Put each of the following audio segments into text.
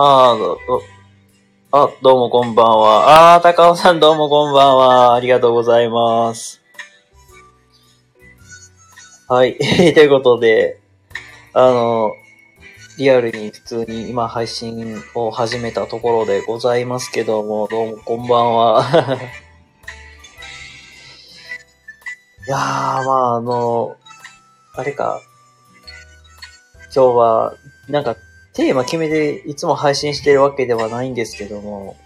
うん。あ、ど、ど、あ、どうもこんばんは。あー、高尾さんどうもこんばんは。ありがとうございます。はい。ということで、あの、リアルに普通に今配信を始めたところでございますけども、どうもこんばんは。いやー、まああの、あれか、今日は、なんか、テーマ決めていつも配信してるわけではないんですけども、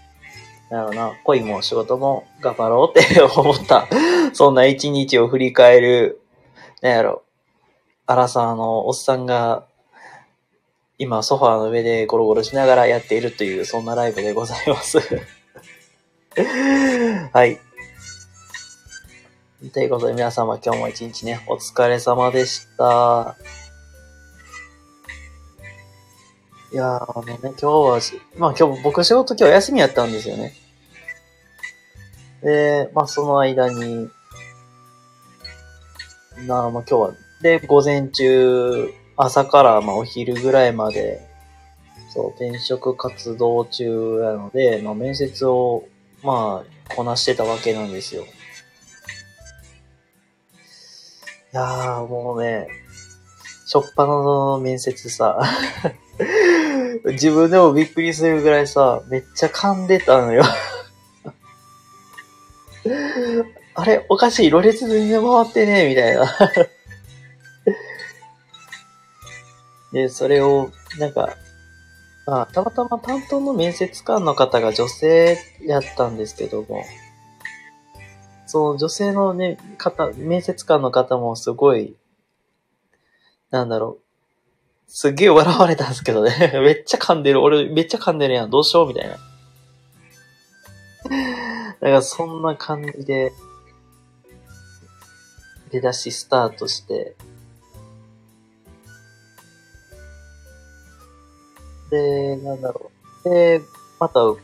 なんだろな、恋も仕事も頑張ろうって 思った、そんな一日を振り返る、なんやろ、アラサーのおっさんが、今ソファーの上でゴロゴロしながらやっているという、そんなライブでございます。はい。ということで皆様今日も一日ね、お疲れ様でした。いやー、あのね、今日は、まあ今日、僕仕事今日休みやったんですよね。で、まあその間に、なあ、まあ今日は、で、午前中、朝からまあお昼ぐらいまで、そう、転職活動中なので、まあ面接を、まあ、こなしてたわけなんですよ。いやー、もうね、しょっぱなの面接さ、自分でもびっくりするぐらいさ、めっちゃ噛んでたのよ。あれ、おかしい、ろれつ全然回ってねえみたいな。で、それを、なんか、まあ、たまたま担当の面接官の方が女性やったんですけども、その女性のね、方、面接官の方もすごい、なんだろう、すっげえ笑われたんですけどね。めっちゃ噛んでる。俺めっちゃ噛んでるやん。どうしようみたいな。だからそんな感じで、出だしスタートして、で、なんだろう。で、また午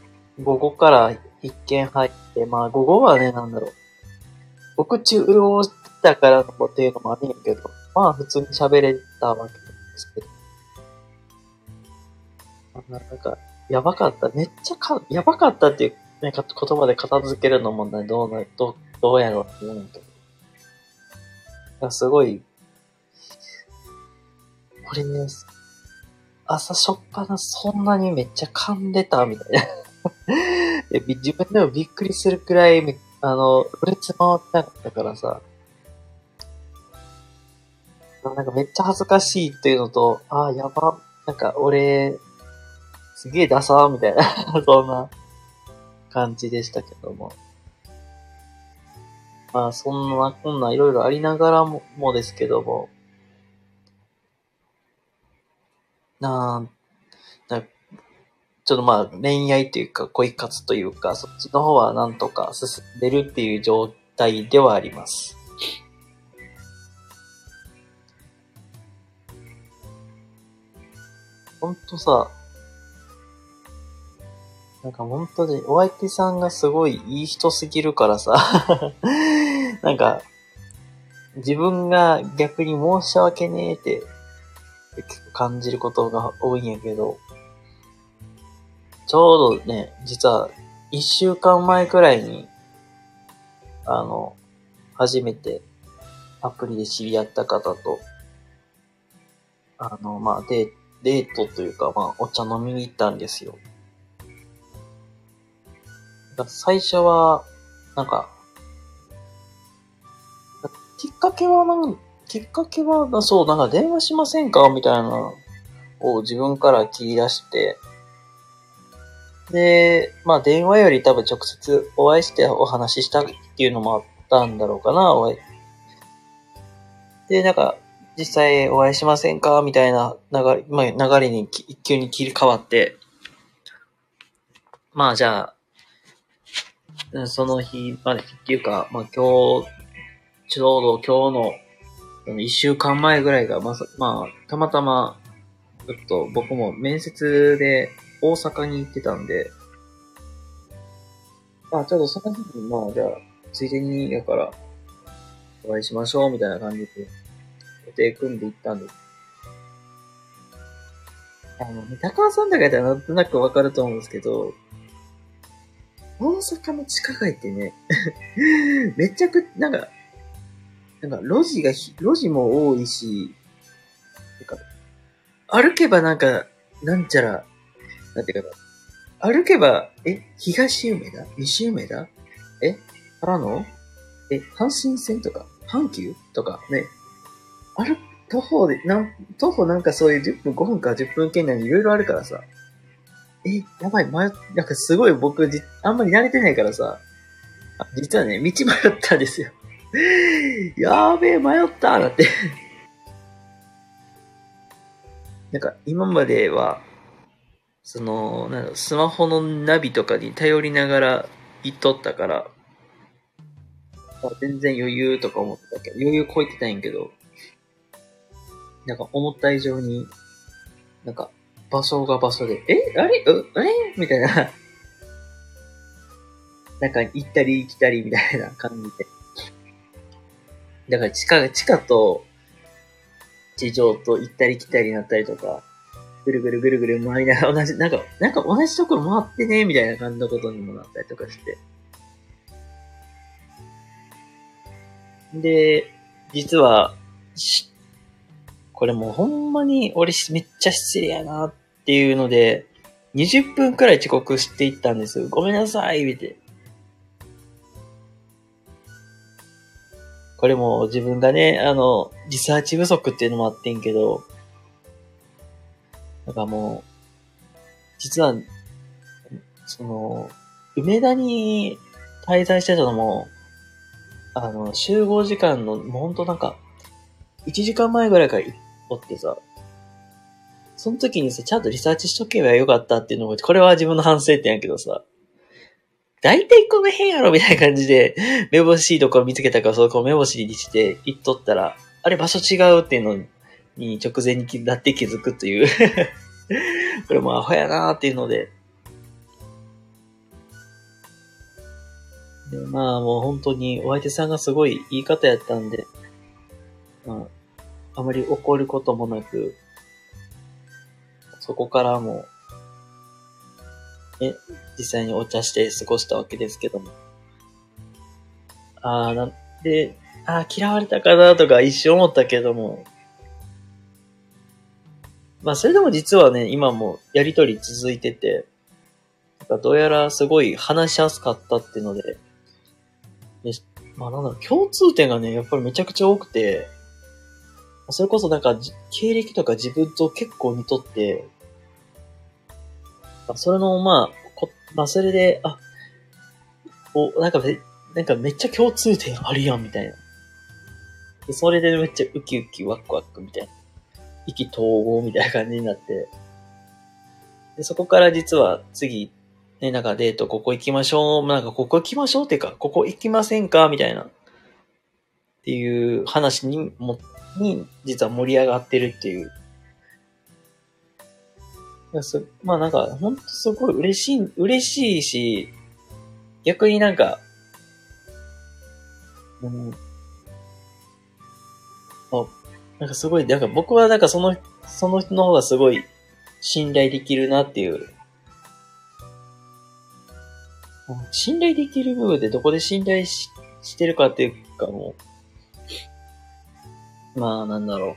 後から一件入って、まあ午後はね、なんだろう。僕中潤したからのっていうのもあるんやけど、まあ普通に喋れたわけですけど。なんか、やばかった。めっちゃか、やばかったっていう、ね、か言葉で片付けるのもね、どうな、どう、どうやろうって思うんやけど。すごい、これね、朝しょっぱなそんなにめっちゃ噛んでたみたいな。自分でもびっくりするくらい、あの、ろれつ回ってなかったからさ、なんかめっちゃ恥ずかしいっていうのと、ああ、やば、なんか俺、すげえダサーみたいな、そんな感じでしたけども。まあ、そんな、こんないろいろありながらも、もですけども、なあ、なちょっとまあ、恋愛というか、恋活というか、そっちの方はなんとか進んでるっていう状態ではあります。ほんとさ、なんか本当にお相手さんがすごいいい人すぎるからさ、なんか、自分が逆に申し訳ねえって結構感じることが多いんやけど、ちょうどね、実は一週間前くらいに、あの、初めてアプリで知り合った方と、あの、まあ、デーデートというか、まあ、お茶飲みに行ったんですよ。だ最初は、なんか、きっかけはなん、きっかけは、そう、なんか電話しませんか？みたいなのを自分から切り出して、で、まあ電話より多分直接お会いしてお話ししたっていうのもあったんだろうかな、お会い。で、なんか、実際お会いしませんか？みたいな流れ、まあ、流れにき急に切り替わって、まあじゃあ、その日までっていうか、まあ今日、ちょうど今日の一週間前ぐらいが、まさ、まあ、たまたま、ちょっと僕も面接で大阪に行ってたんで、まあちょっとその日に、まあじゃあ、ついでに、やから、お会いしましょうみたいな感じで、予定組んで行ったんです。あの、高尾山高いったらなんとなくわかると思うんですけど、大阪の地下街ってね、めちゃく、なんか、なんか路地がひ、路地も多いし、なんか、歩けばなんか、なんちゃら、なんていうかな、歩けば、え、東梅田？西梅田？えからのえ、阪神線とか？阪急とか？ね、歩徒歩で、なん、徒歩なんかそういう10分、5分か10分圏内にいろいろあるからさ。え、やばい、迷っ、なんかすごい僕じ、あんまり慣れてないからさ。あ実はね、道迷ったんですよ。やーべえ、迷っただって なんか、今までは、その、なんスマホのナビとかに頼りながら行っとったから、全然余裕とか思ってたけど、余裕超えてたんやけど、なんか思った以上に、なんか場所が場所で、えあれ？うあれ？みたいな。なんか行ったり来たりみたいな感じで。だから地下、地下と地上と行ったり来たりになったりとか、ぐるぐるぐるぐる回りながら同じ、なんか、なんか同じところ回ってね、みたいな感じのことにもなったりとかして。で、実は、これもうほんまに俺めっちゃ失礼やなっっていうので、20分くらい遅刻していったんですよ。ごめんなさい、見て。これも自分がね、あの、リサーチ不足っていうのもあってんけど、なんかもう、実は、その、梅田に滞在してたのも、あの、集合時間の、もうほんとなんか、1時間前ぐらいからおってさ、その時にさ、ちゃんとリサーチしとけばよかったっていうのも、これは自分の反省点やけどさ、大体この辺やろみたいな感じで、目星いとこ見つけたから、そこを目星にして行っとったら、あれ場所違うっていうのに直前になって気づくという これもアホやなーっていうので。でまあもう本当にお相手さんがすごい言い方やったんで、まあ、あまり怒ることもなく、そこからも、ね、実際にお茶して過ごしたわけですけども。ああ、なんで、ああ、嫌われたかなとか一瞬思ったけども、まあそれでも実はね、今もやりとり続いてて、どうやらすごい話しやすかったっていうので、でまあなんだろう、共通点がね、やっぱりめちゃくちゃ多くて、それこそなんか、経歴とか自分と結構似とって、それの、まあ、こまあ、それで、あ、お、なんかめ、なんかめっちゃ共通点あるやん、みたいな。でそれでめっちゃウキウキワクワクみたいな。意気統合みたいな感じになって。で、そこから実は次、ね、なんかデートここ行きましょう、なんかここ行きましょうっていうか、ここ行きませんかみたいな。っていう話にも、に、実は盛り上がってるっていう。いや、そまあなんか、ほんとすごい嬉しい、嬉しいし、逆になんか、うん、あ、なんかすごい、なんか僕はなんかその、その人の方がすごい信頼できるなっていう。信頼できる部分でどこで信頼ししてるかっていうかもう、まあなんだろう。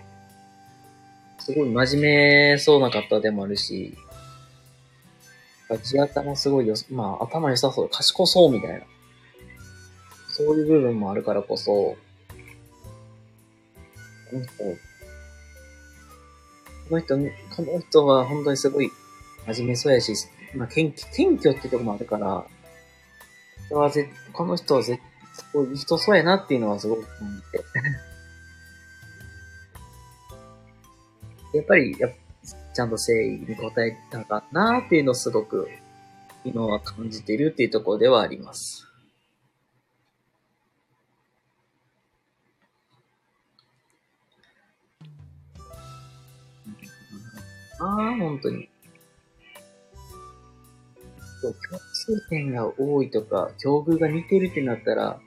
すごい真面目そうな方でもあるし、地頭すごいよ、まあ頭良さそう、賢そうみたいな。そういう部分もあるからこそ、この人、この人、この人は本当にすごい真面目そうやし、まあ、謙謙虚ってとこもあるから、こはぜこの人はぜすごい人そうやなっていうのはすごく思って。やっぱりや、ちゃんと誠意に応えたかなっていうのをすごく今は感じているっていうところではあります。ああ、本当に。共通点が多いとか、境遇が似てるってなったら、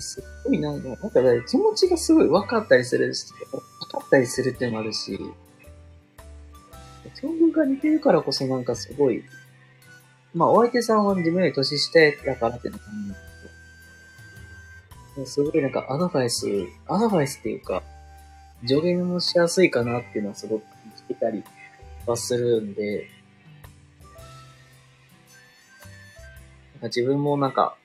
すっごいなんか、なんか気持ちがすごい分かったりするし、分かったりするってのもあるし、境遇が似てるからこそなんかすごい、まあお相手さんは自分より年下やからってのもあるんだけど、すごいなんかアドバイス、アドバイスっていうか、助言もしやすいかなっていうのはすごく聞けたりはするんで、なんか自分もなんか、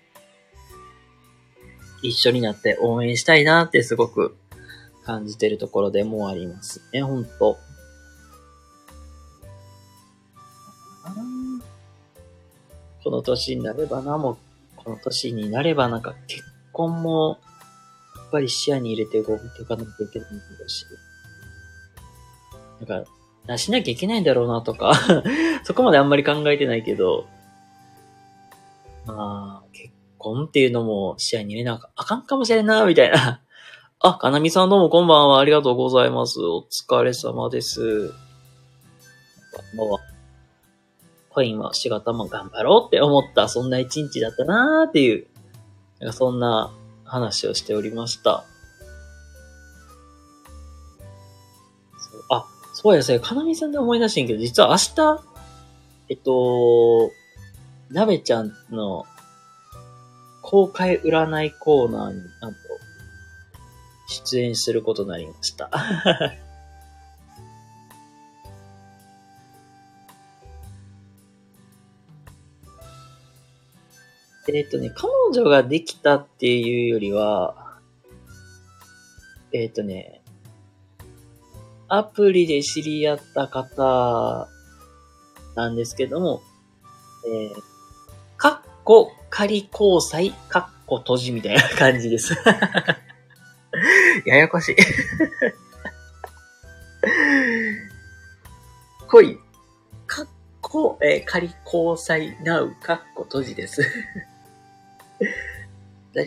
一緒になって応援したいなってすごく感じてるところでもありますね、ほんと。この年になればな、もう、この年になればなんか結婚も、やっぱり視野に入れて動いていかなきゃいけないんだし。なんか、出しなきゃいけないんだろうなとか そこまであんまり考えてないけど、まあ、結婚っていうのも視野に入れなあかんかもしれんな、みたいな。あ、かなみさんどうもこんばんは。ありがとうございます。お疲れ様です。もう、コインは仕事も頑張ろうって思った、そんな一日だったなーっていう、なんかそんな話をしておりました。そうあ、そうやですね。かなみさんで思い出してんけど、実は明日、えっと、なべちゃんの公開占いコーナーになんと出演することになりました。えっとね、彼女ができたっていうよりは、えっ、とね、アプリで知り合った方なんですけども、えー、かっこ仮交際、かっこ閉じみたいな感じです。ややこしい恋、かっこ、えー、仮交際なう、かっこ閉じです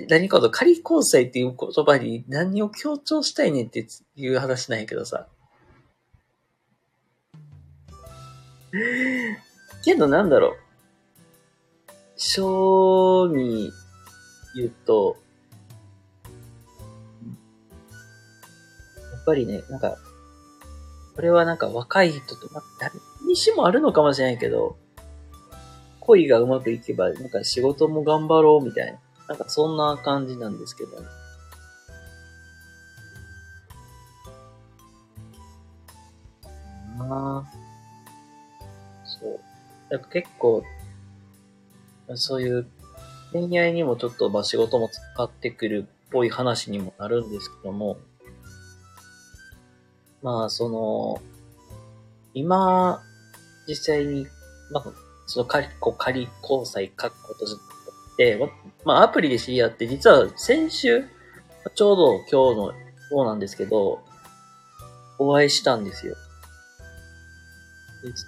何かと仮交際っていう言葉に何を強調したいねんっていう話なんやけどさ。けどなんだろう。小に言うと、ぱりね、なんか、これはなんか若い人と、まあ、誰にしもあるのかもしれないけど、恋がうまくいけば、なんか仕事も頑張ろうみたいな。なんかそんな感じなんですけど、ね。ああ。そう。なんか結構、そういう恋愛にもちょっとまあ仕事も使ってくるっぽい話にもなるんですけども、まあその、今、実際に、まあ、その仮、こう仮交際書くことじゃて、まあアプリで知り合って、実は先週、ちょうど今日のそうなんですけど、お会いしたんですよ。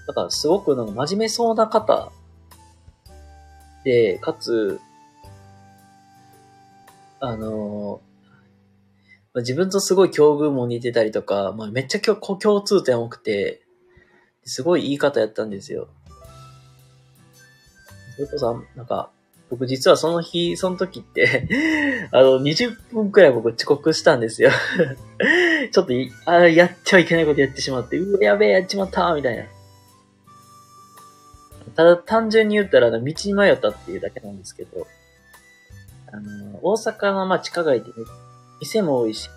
だからすごくなんか真面目そうな方で、かつ、あのまあ、自分とすごい境遇も似てたりとか、まあ、めっちゃ共通点多くて、すごい言い方やったんですよ。それこそ、なんか、僕実はその日、その時って あの、20分くらい僕遅刻したんですよ ちょっとあ、やっちゃいけないことやってしまって、うわ、やべえ、やっちまったみたいな。ただ単純に言ったら、道に迷ったっていうだけなんですけど、あの、大阪のまあ地下街で、ね、店も多いし、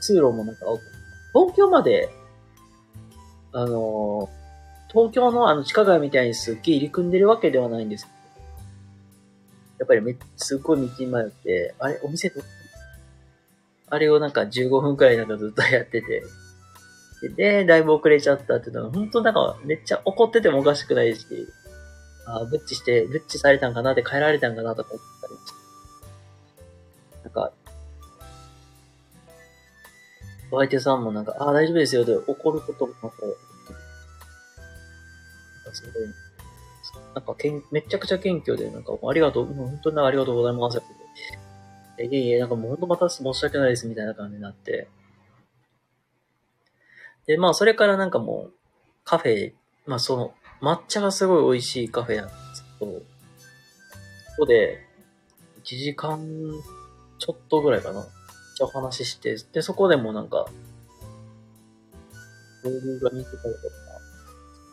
通路もなんか多く、東京まで、あの、東京のあの地下街みたいにすっげえ入り組んでるわけではないんです。やっぱりめすっごい道に迷って、あれお店どあれをなんか15分くらいなんかずっとやってて、で、だいぶ遅れちゃったっていうのは、本当なんかめっちゃ怒っててもおかしくないし、あブッチして、ブッチされたんかなって帰られたんかなとか思ったり。して。なんか、お相手さんもなんか、ああ、大丈夫ですよで怒ることもなく、なんかすごい、なんかけん、めちゃくちゃ謙虚で、なんか、ありがとう、う本当にありがとうございます。いやいや、なんかもう本当また申し訳ないですみたいな感じになって、で、まあ、それからなんかもう、カフェ、まあ、その、抹茶がすごい美味しいカフェなんですけど、ここで、1時間ちょっとぐらいかな。じゃお話しして、で、そこでもなんか、ブログが見てたり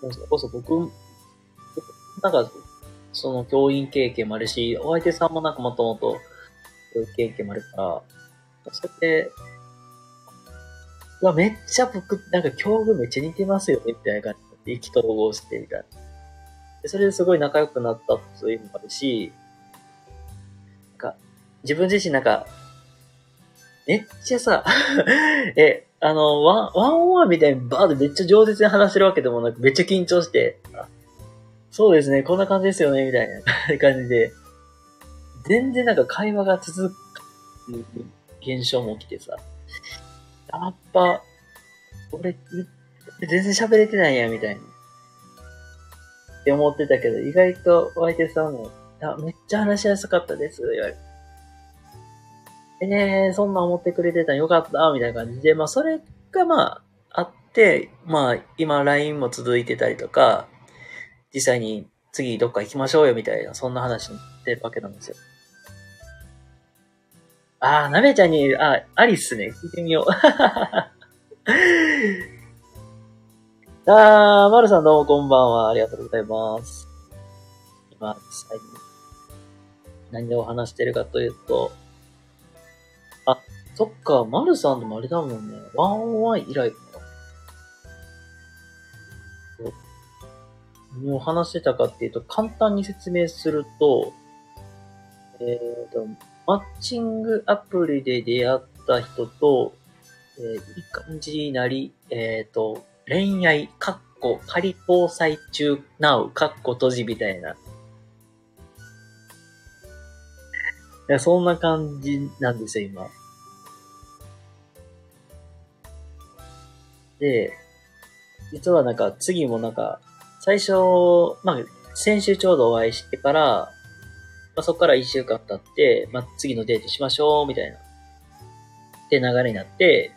とか、それこそ僕、なんか、その教員経験もあるし、お相手さんもなんかもともと、そういう経験もあるから、それで、うわ、めっちゃ僕、なんか境遇めっちゃ似てますよね、みたいな感じで意気投合して、みたいな。でそれですごい仲良くなったというのもあるし、なんか、自分自身なんか、めっちゃさ、え、あの、 one、one on one みたいにバーでめっちゃ上手に話してるわけでもなく、めっちゃ緊張して、そうですね、こんな感じですよね、みたいな感じで、全然なんか会話が続く現象も起きてさ、やっぱ、俺、全然喋れてないや、みたいな。って思ってたけど、意外とお相手さんも、あ、めっちゃ話しやすかったです、言われて。えー、そんな思ってくれてたよかった、みたいな感じで、まあ、それがまあ、あって、まあ、今 LINE も続いてたりとか、実際に次どっか行きましょうよ、みたいな、そんな話になってるわけなんですよ。あー、なべちゃんに、あ、ありっすね。聞いてみよう。あー、まるさんどうもこんばんは。ありがとうございます。今、実際に何でお話してるかというと、そっか、まるさんともあれだもんね。ワンオンワン以来か。そう何を話してたかっていうと、簡単に説明すると、えっ、と、マッチングアプリで出会った人と、えーいい感じになり、えっ、と、恋愛、かっこ、仮交際中、なう、かっこ閉じみたいな。いや、そんな感じなんですよ、今。で、実はなんか次もなんか、最初、まあ、先週ちょうどお会いしてから、まあ、そこから一週間経って、まあ、次のデートしましょう、みたいな。って流れになって、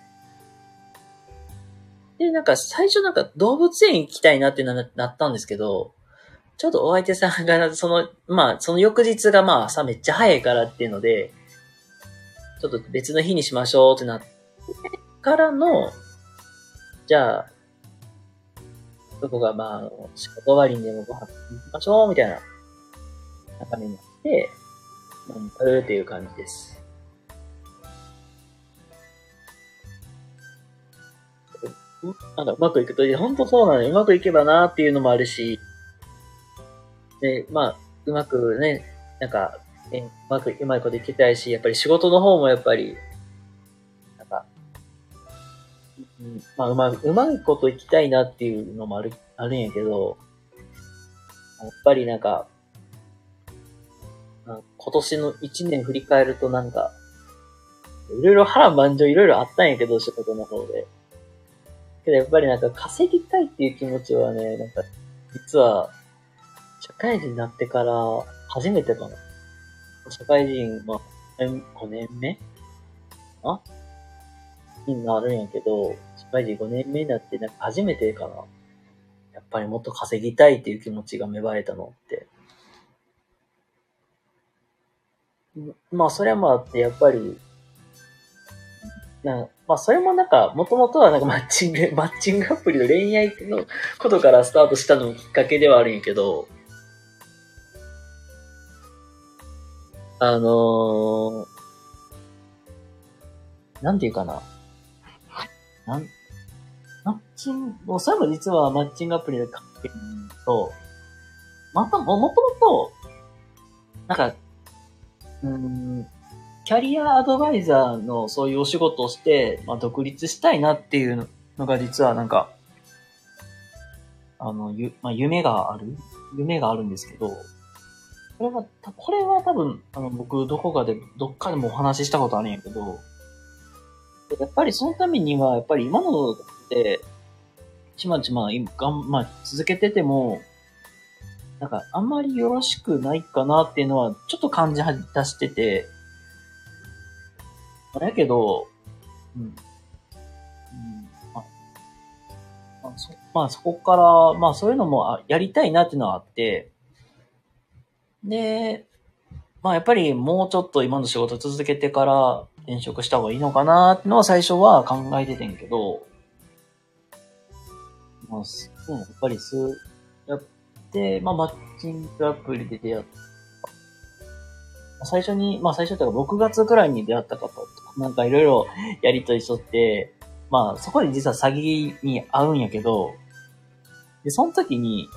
で、なんか最初なんか動物園行きたいなってななったんですけど、ちょっとお相手さんが、その、まあ、その翌日がまあ朝めっちゃ早いからっていうので、ちょっと別の日にしましょうってなってからの、じゃあ、そこがまあ、仕事終わりにでもご飯行きましょうみたいな中身になって、まあ、うーっていう感じです。うなんかうまくいくと、いや、ほんとそうなのよ。うまくいけばなっていうのもあるし、で、まあ、うまくね、なんか、えうまく、うまいこといきたいし、やっぱり仕事の方もやっぱり、うん、まあ、うまい、うまいこといきたいなっていうのもある、あるんやけど、やっぱりなんか、あ今年の一年振り返るとなんか、いろいろ波乱万丈いろいろあったんやけど、仕事の方で。けどやっぱりなんか稼ぎたいっていう気持ちはね、なんか、実は、社会人になってから初めてかな。社会人、まあ、5年目？あ？になるんやけど、社会人5年目になって、なんか初めてかな。やっぱりもっと稼ぎたいっていう気持ちが芽生えたのって。まあ、それもあって、やっぱり、なまあ、それもなんか、もともとはなんかマッチング、マッチングアプリの恋愛のことからスタートしたのもきっかけではあるんやけど、あのー、なんていうかな。なん、マッチング、もうそれも実はマッチングアプリで関係と、また、も、もともと、なんか、うーん、キャリアアドバイザーのそういうお仕事をして、まあ、独立したいなっていうのが実はなんか、あの、ゆ、まあ、夢がある夢があるんですけど、これは、たこれは多分、あの、僕、どこかで、どっかでもお話ししたことあるんやけど、やっぱりそのためには、やっぱり今のちまちま、今がん、まあ、続けてても、なんか、あんまりよろしくないかなっていうのは、ちょっと感じ出してて、だけど、うん。うん、まあ、まあ、そ、まあ、そこから、まあ、そういうのもあやりたいなっていうのはあって、で、まあ、やっぱりもうちょっと今の仕事続けてから転職した方がいいのかなっていうのは最初は考えててんけど、まあ、ね、やっぱりす、やって、まあ、マッチングアプリで出会った。最初に、まあ最初というか6月くらいに出会った方とか、なんかいろいろやりとりしとって、まあそこで実は詐欺に遭うんやけど、で、その時に、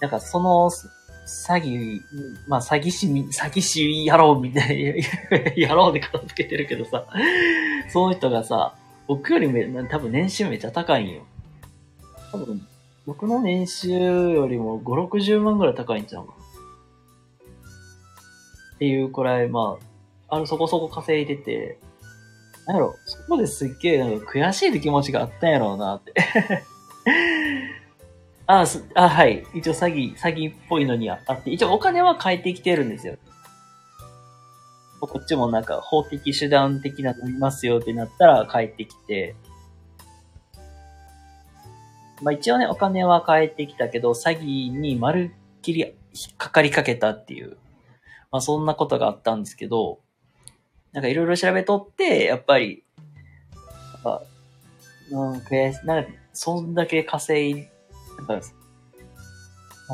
なんかその詐欺、まあ詐欺師、詐欺師やろうみたいな、やろうで片付けてるけどさ、その人がさ、僕よりめ、多分年収めっちゃ高いんよ。多分、僕の年収よりも5、60万ぐらい高いんちゃうか。っていうくらい、まあ、あの、そこそこ稼いでて、なんやろ、そこですっげえなんか悔しいって気持ちがあったんやろうなって。あす、あ、はい。一応詐欺、詐欺っぽいのにあって、一応お金は返ってきてるんですよ。こっちもなんか法的手段的なのいますよってなったら返ってきて、まあ一応ね、お金は返ってきたけど、詐欺にまるっきり引っかかりかけたっていう、まあそんなことがあったんですけど、なんかいろいろ調べとって、やっぱり、やっぱ、うん、悔しい、なんか、そんだけ稼い、なんか、な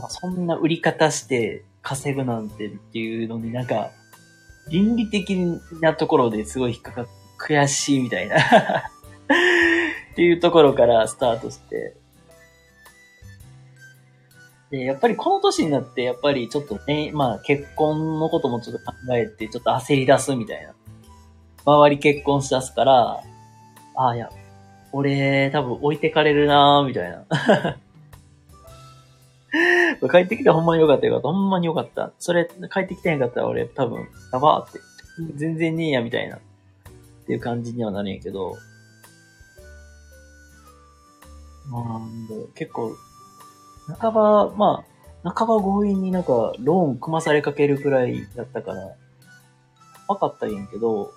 んかそんな売り方して稼ぐなんてっていうのになんか、倫理的なところですごい引っかかっ、悔しいみたいな。っていうところからスタートして、で、やっぱりこの年になって、やっぱりちょっとね、まあ結婚のこともちょっと考えて、ちょっと焦り出すみたいな。周り結婚しだすから、ああ、いや、俺多分置いてかれるなーみたいな。帰ってきてほんまによかったよかった。ほんまによかった。それ、帰ってきてへんかったら俺多分、やばーって。全然ねえや、みたいな。っていう感じにはなるんやけど。まあ、結構、半ば、まあ、半ば強引になんか、ローン組まされかけるくらいだったから、わかったんやけど、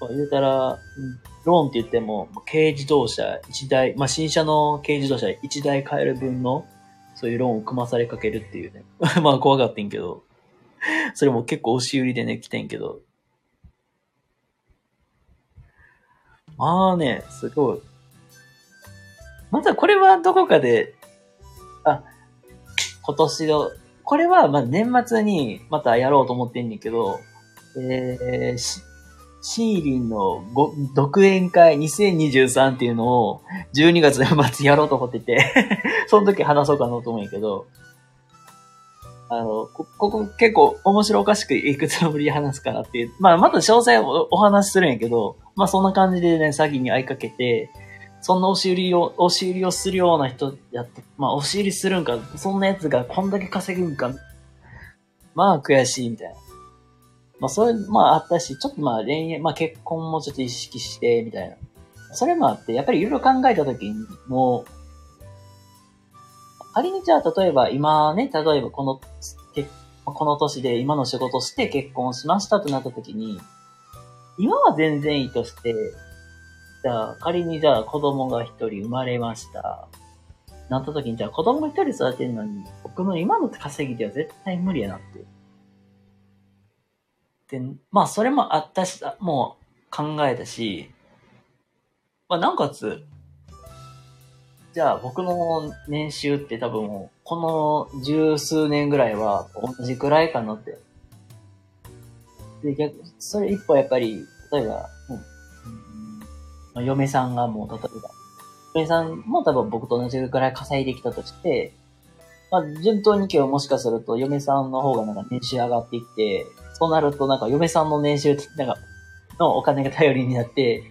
まあ言うたら、ローンって言っても、軽自動車1台、まあ、新車の軽自動車1台買える分の、そういうローンを組まされかけるっていうね。まあ、怖がってんけど、それも結構押し売りでね、来てんけど。まあね、すごい。またこれはどこかで、あ、今年の、これはまあ年末にまたやろうと思ってんねんけど、えー、しシーリンのご独演会2023っていうのを12月の末やろうと思ってて、その時話そうかなと思うんやけど、あの、こ、ここ結構面白おかしくいくつもり話すからっていう、まあまた詳細をお話しするんやけど、まあそんな感じでね、詐欺に合いかけて、そんな押し売りを、押し売りをするような人やって、まあ押し売りするんか、そんなやつがこんだけ稼ぐんか、まあ悔しいみたいな。まあそれ、まああったし、ちょっとまあ恋愛、まあ結婚もちょっと意識して、みたいな。それもあって、やっぱりいろいろ考えたときに、もう、仮にじゃあ例えば今ね、例えばこの、この年で今の仕事して結婚しましたとなったときに、今は全然いいとして、じゃあ仮にじゃあ子供が一人生まれました。なったときに、じゃあ子供一人育てるのに、僕の今の稼ぎでは絶対無理やなって。で、まあ、それもあったし、もう考えたし、まあ、なおかつ、じゃあ僕の年収って多分、この十数年ぐらいは同じくらいかなって。で、逆、それ一歩やっぱり、例えば、嫁さんがもう、例えば、嫁さんも多分僕と同じくらい稼いできたとして、まあ、順当に今日もしかすると嫁さんの方がなんか年収上がっていって、そうなるとなんか嫁さんの年収、なんか、のお金が頼りになって、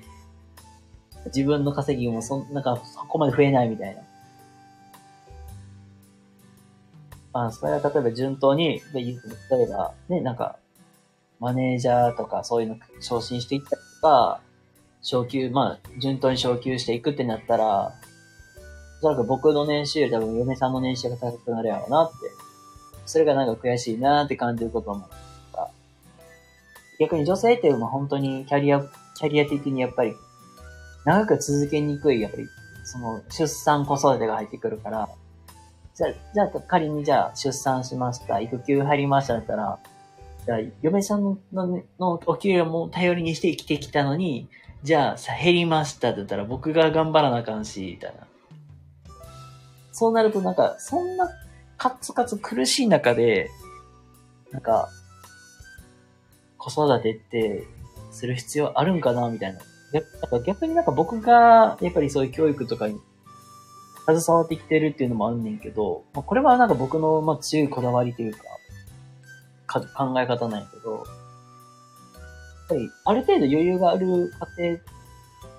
自分の稼ぎもそ、なんかそこまで増えないみたいな。まあ、それは例えば順当に、例えばね、なんか、マネージャーとかそういうの昇進していったりとか、昇給、まあ、順当に昇給していくってなったら、おそらく僕の年収より多分嫁さんの年収が高くなるやろうなって。それがなんか悔しいなって感じることもあ。逆に女性ってまあ本当にキャリア、キャリア的にやっぱり長く続けにくい、やっぱり、その出産子育てが入ってくるから、じゃあ、じゃあ仮にじゃあ出産しました、育休入りましただったら、じゃあ嫁さんののお給料も頼りにして生きてきたのに、じゃあさ、減りましたって言ったら僕が頑張らなあかんし、みたいな。そうなるとなんか、そんなカツカツ苦しい中で、なんか、子育てってする必要あるんかなみたいな。逆なんか逆になんか僕が、やっぱりそういう教育とかに携わってきてるっていうのもあんねんけど、まあ、これはなんか僕の、まあ、強いこだわりというか、か考え方なんやけど、ぱりある程度余裕がある家庭、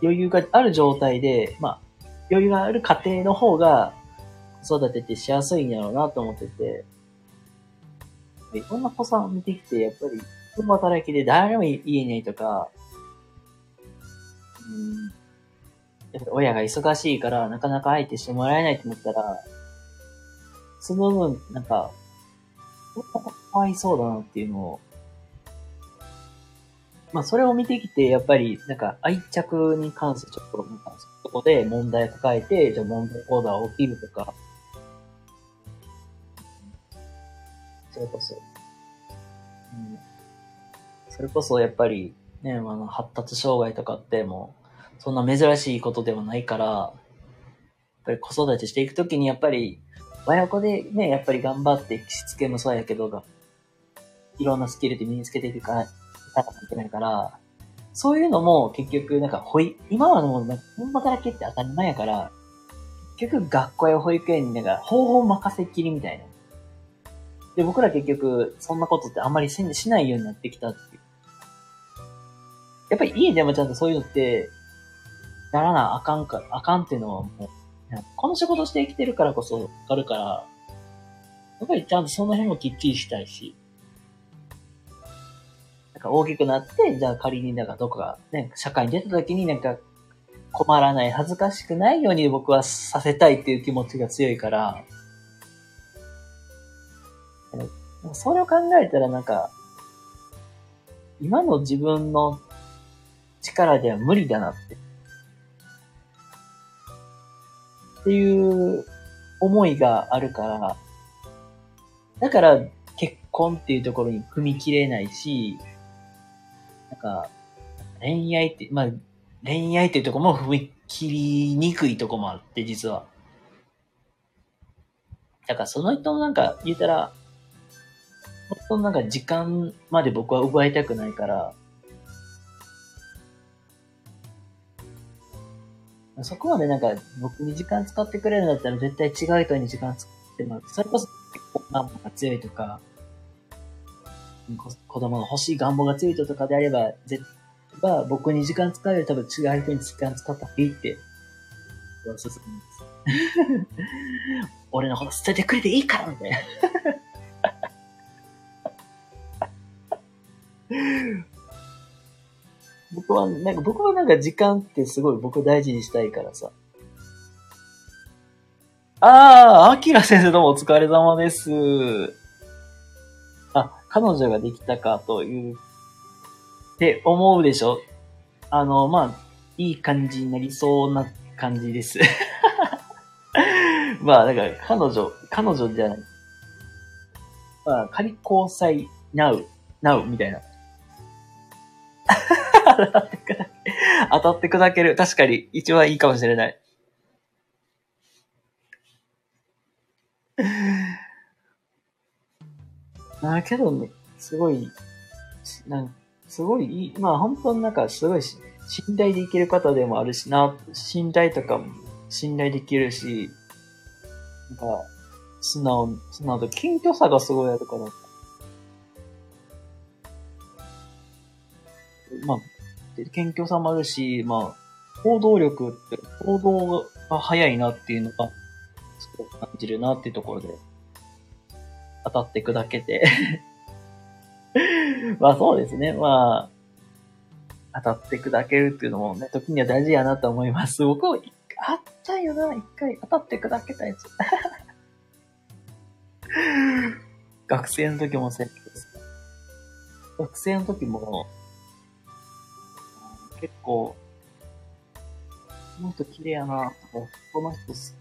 余裕がある状態で、まあ、余裕がある家庭の方が子育てってしやすいんやろうなと思ってて、いろんな子さんを見てきて、やっぱり、共働きで誰も家にいとか、うん、やっぱ親が忙しいからなかなか相手してもらえないと思ったら、その分、なんか、かわいそうだなっていうのを、まあそれを見てきて、やっぱり、なんか愛着に関してちょっと、なんかそこで問題抱えて、じゃあ問題行動が起きるとか、それこそ、うん、それこそやっぱり、ね、あの、発達障害とかってもう、そんな珍しいことではないから、やっぱり子育てしていくときにやっぱり、親子でね、やっぱり頑張って、しつけもそうやけどが、いろんなスキルで身につけていくか、いかなきゃいけないから、そういうのも結局、なんか、ほい、今はもう、なんか、本働きって当たり前やから、結局学校や保育園になんか、方法任せっきりみたいな。で、僕ら結局、そんなことってあんまりししないようになってきたっていう。やっぱり家でもちゃんとそういうのって、やらなあかんか、あかんっていうのはもう、この仕事して生きてるからこそわかるから、やっぱりちゃんとその辺もきっちりしたいし、か大きくなって、じゃあ仮になんかどこかね、社会に出た時になんか困らない、恥ずかしくないように僕はさせたいっていう気持ちが強いから、それを考えたらなんか、今の自分の力では無理だなって。っていう思いがあるから、だから結婚っていうところに踏み切れないし、か、恋愛って、まあ、恋愛っていうところも踏み切りにくいとこもあって、実は。だからその人のなんか言ったら、本当なんか時間まで僕は奪いたくないから、そこまでなんか僕に時間使ってくれるんだったら絶対違う人に時間使ってもらう。それこそ結構願望が強いとか、子供が欲しい願望が強い人とかであれば、絶対僕に時間使うより多分違う人に時間使った方がいいって、僕は勧めます。俺のこと捨ててくれていいからみたいな。僕は、なんか、僕はなんか時間ってすごい僕大事にしたいからさ。ああ、アキラ先生どうもお疲れ様です。彼女ができたかという、って思うでしょ？あの、まあ、いい感じになりそうな感じです。まあ、だから、彼女、彼女じゃない。まあ、仮交際、なう、なう、みたいな。当たってくだけ、当たって砕ける。確かに、一番いいかもしれない。あけどね、すごい、なんすごいいい、まあ本当になんかすごい信頼できる方でもあるしな、信頼とかも信頼できるし、なんか、素直、素直と謙虚さがすごいあるから、まあ、謙虚さもあるし、まあ、行動力って、行動が早いなっていうのが、すごく感じるなっていうところで、当たって砕けて。まあそうですね、まあ、当たって砕けるっていうのもね、時には大事やなと思います。僕も、あったよな、一回当たって砕けたやつ。学生の時もそうやけどさ学生の時も、結構、この人綺麗やなとか、この人素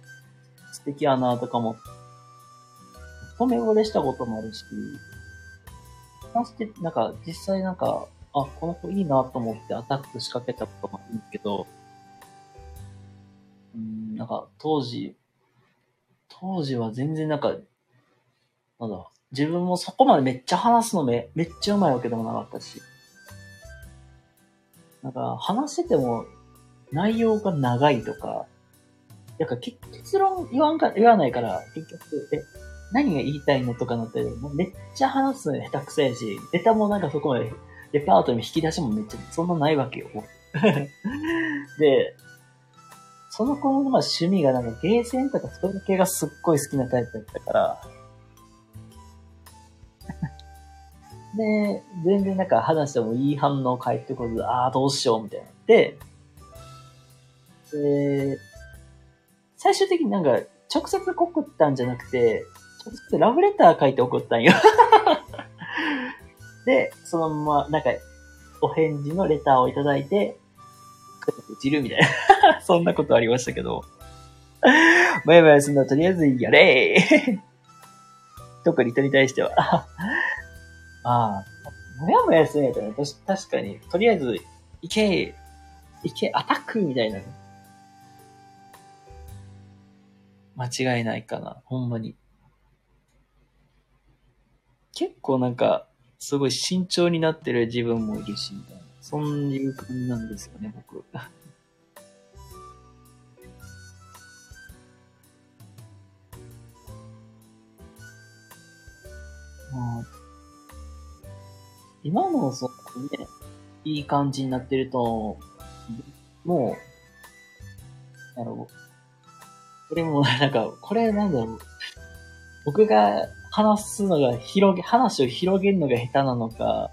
敵やなとかも、一目惚れしたこともあるし、まして、なんか、実際なんか、あ、この子いいなと思ってアタック仕掛けたこともあんですけど、うん、なんか当時、当時は全然なんか、なんだ、自分もそこまでめっちゃ話すのめめっちゃうまいわけでもなかったし、なんか話してても内容が長いとか、なんか結結論言わんか、言わないから、結局、え、何が言いたいのとかなって、もうめっちゃ話すの下手くそやし、ネタもなんかそこまで、レパートリーも引き出しもめっちゃ、そんなないわけよ。で、その子のまあ趣味がなんかゲーセンとかそうい系がすっごい好きなタイプだったから、で、全然なんか話してもいい反応返ってこず、ああ、どうしようみたいなって、で、最終的になんか直接送ったんじゃなくて、ラブレター書いて送ったんよ。で、そのまま、なんか、お返事のレターをいただいて、落ちるみたいな。そんなことありましたけど。バイバイすんのとりあえずやれ 特に人に対しては。ああ、もやもやするんやったら、たし確かに、とりあえず、いけ、いけ、アタックみたいな。間違いないかな。ほんまに。結構なんか、すごい慎重になってる自分もいるし、みたいな。そういう感じなんですよね、僕。まあ今の、そのね、いい感じになってると、もう、なるほど。これも、なんか、これなんだろう。僕が話すのが広げ、話を広げるのが下手なのか、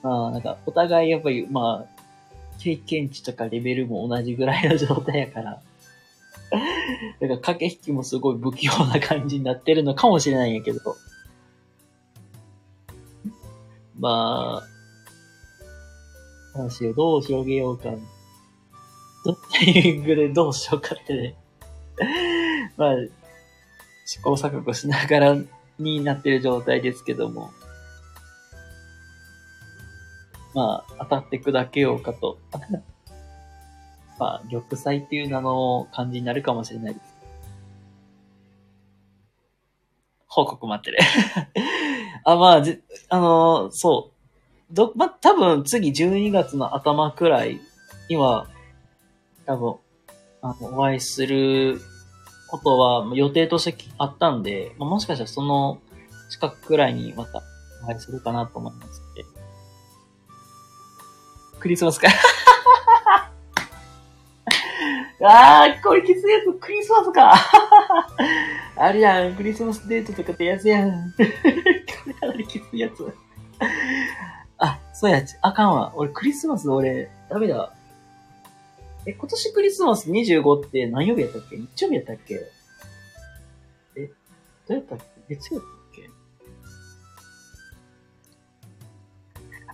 まあ、なんか、お互いやっぱり、まあ、経験値とかレベルも同じぐらいの状態やから、だから駆け引きもすごい不器用な感じになってるのかもしれないんやけど、まあ、話をどう広げようか、どのタイミングでどうしようかってね、まあ、試行錯誤しながらになってる状態ですけども、まあ、当たって砕けようかと。まあ、玉砕っていう名の感じになるかもしれないです。報告待ってる。あ、まあ、じ、あのーそう。ど、ま、多分次12月の頭くらいには、多分、あの、お会いすることは予定としてあったんで、まあ、もしかしたらその近くくらいにまたお会いするかなと思います。クリスマスか。あー、これきついやつ、クリスマスか。あるやん、クリスマスデートとかってやつやん。これかなりきついやつ。あ、そうや、あかんわ。俺、クリスマス俺、ダメだ。え、今年クリスマス25って何曜日やったっけ？日曜日やったっけ？え、どうやったっけ？月曜日やったっけ？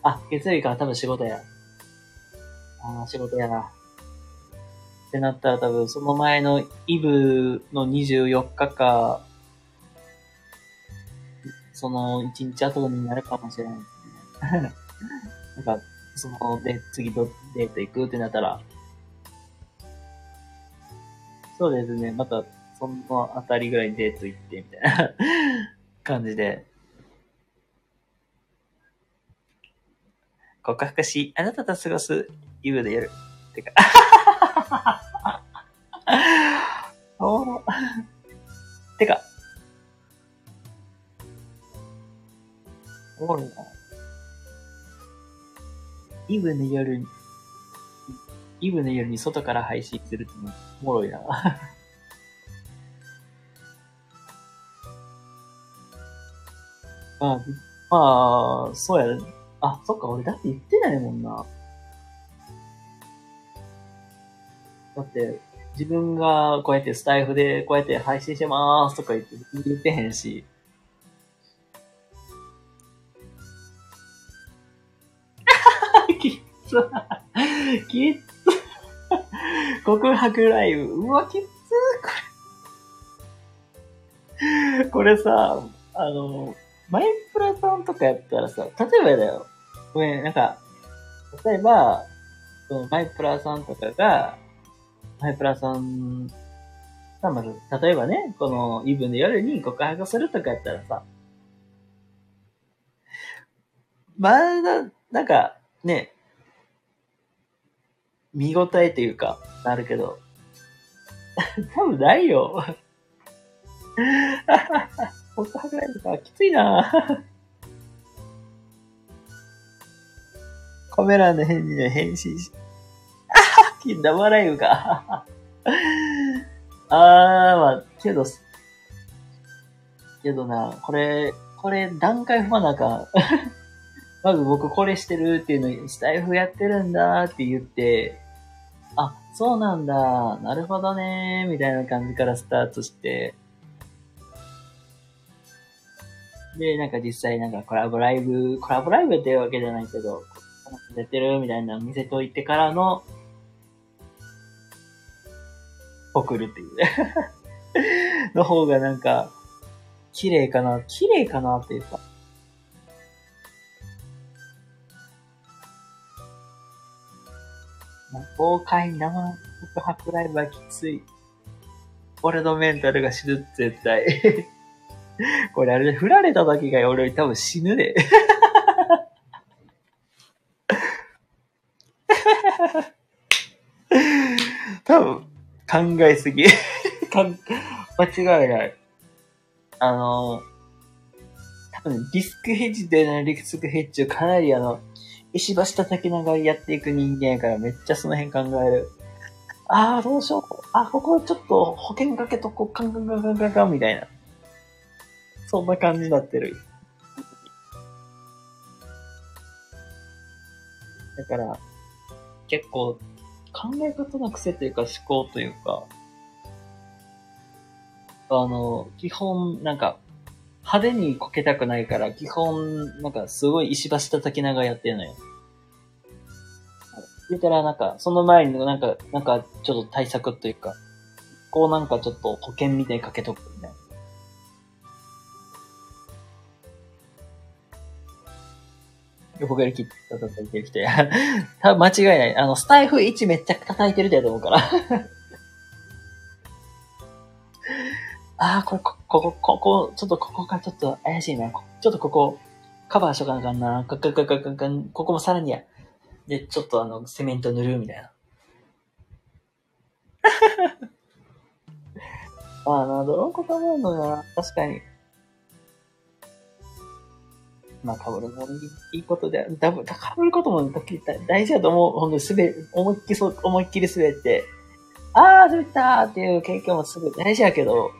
あ、月曜日か多分仕事や。ああ、仕事やな。ってなったら多分その前のイブの24日か、その1日後になるかもしれないですね。なんか、その、で、次どデート行くってなったら、そうですね、また、そのあたりぐらいにデート行って、みたいな。感じで、告白し、あなたと過ごすイブの夜。てか、おてか、おもろいな。イブの夜に、イブの夜に外から配信するってのおもろいな。まあ、まあ、そうやね。あ、そっか、俺だって言ってないもんな。だって、自分がこうやってスタイフでこうやって配信してまーすとか言って言ってへんし。きっつ。きっ。告白ライブ。うわ、きっつ。これ。これさ、あの、マイプラさんとかやったらさ、例えばだよ。ごめん、なんか、例えば、そのマイプラさんとかが、マイプラさんがまず、例えばね、このイブの夜に告白するとかやったらさ、まだ、なんか、ね、見応えというか、なるけど、多分ないよ。告白 ライブか、きついなカメラの返事に返信し、あはっ生笑いうか。あー、まあ、けど、けどな、これ、これ段階踏まなあかん。まず僕これしてるっていうのにスタイフやってるんだって言って、あ、そうなんだ、なるほどね、みたいな感じからスタートして、で、なんか実際なんかコラボライブ、コラボライブっていうわけじゃないけど、出てるみたいなの見せといてからの、送るっていう。の方がなんか、綺麗かな、綺麗かなっていうか、公開生告白ライブはきつい。俺のメンタルが死ぬ、絶対。これあれで振られた時が俺多分死ぬで。多分、考えすぎ。間違いない。あの、多分リスクヘッジでのリスクヘッジをかなりあの、石橋叩きながらやっていく人間やからめっちゃその辺考える。ああ、どうしよう。あ、ここちょっと保険かけとこう、カンカンカンカンカンカンみたいな。そんな感じになってる。だから、結構、考え方の癖というか思考というか、あの、基本、なんか、派手にこけたくないから、基本、なんかすごい石橋叩きながらやってるのよ。言ったらなんか、その前になんか、なんかちょっと対策というか、こうなんかちょっと保険みたいにかけとくみたいな。横刈り切って叩いてる人や。多分間違いない。あの、スタイフ1めっちゃ叩いてる人やと思うから ああ、これ、ここ、ここ、ちょっとここがちょっと怪しいな。ちょっとここ、カバーしとかなかんな。かかかかかかここもさらにや。で、ちょっとあの、セメント塗るみたいな。ああ、な、どのこと思うのよな。確かに。まあ、かぶるもいいことで、だぶ、かぶることも大事だと思う。ほんと、すべ、思いっきりそう、思いっきり滑って、ああ、滑ったーっていう経験もすごい大事やけど、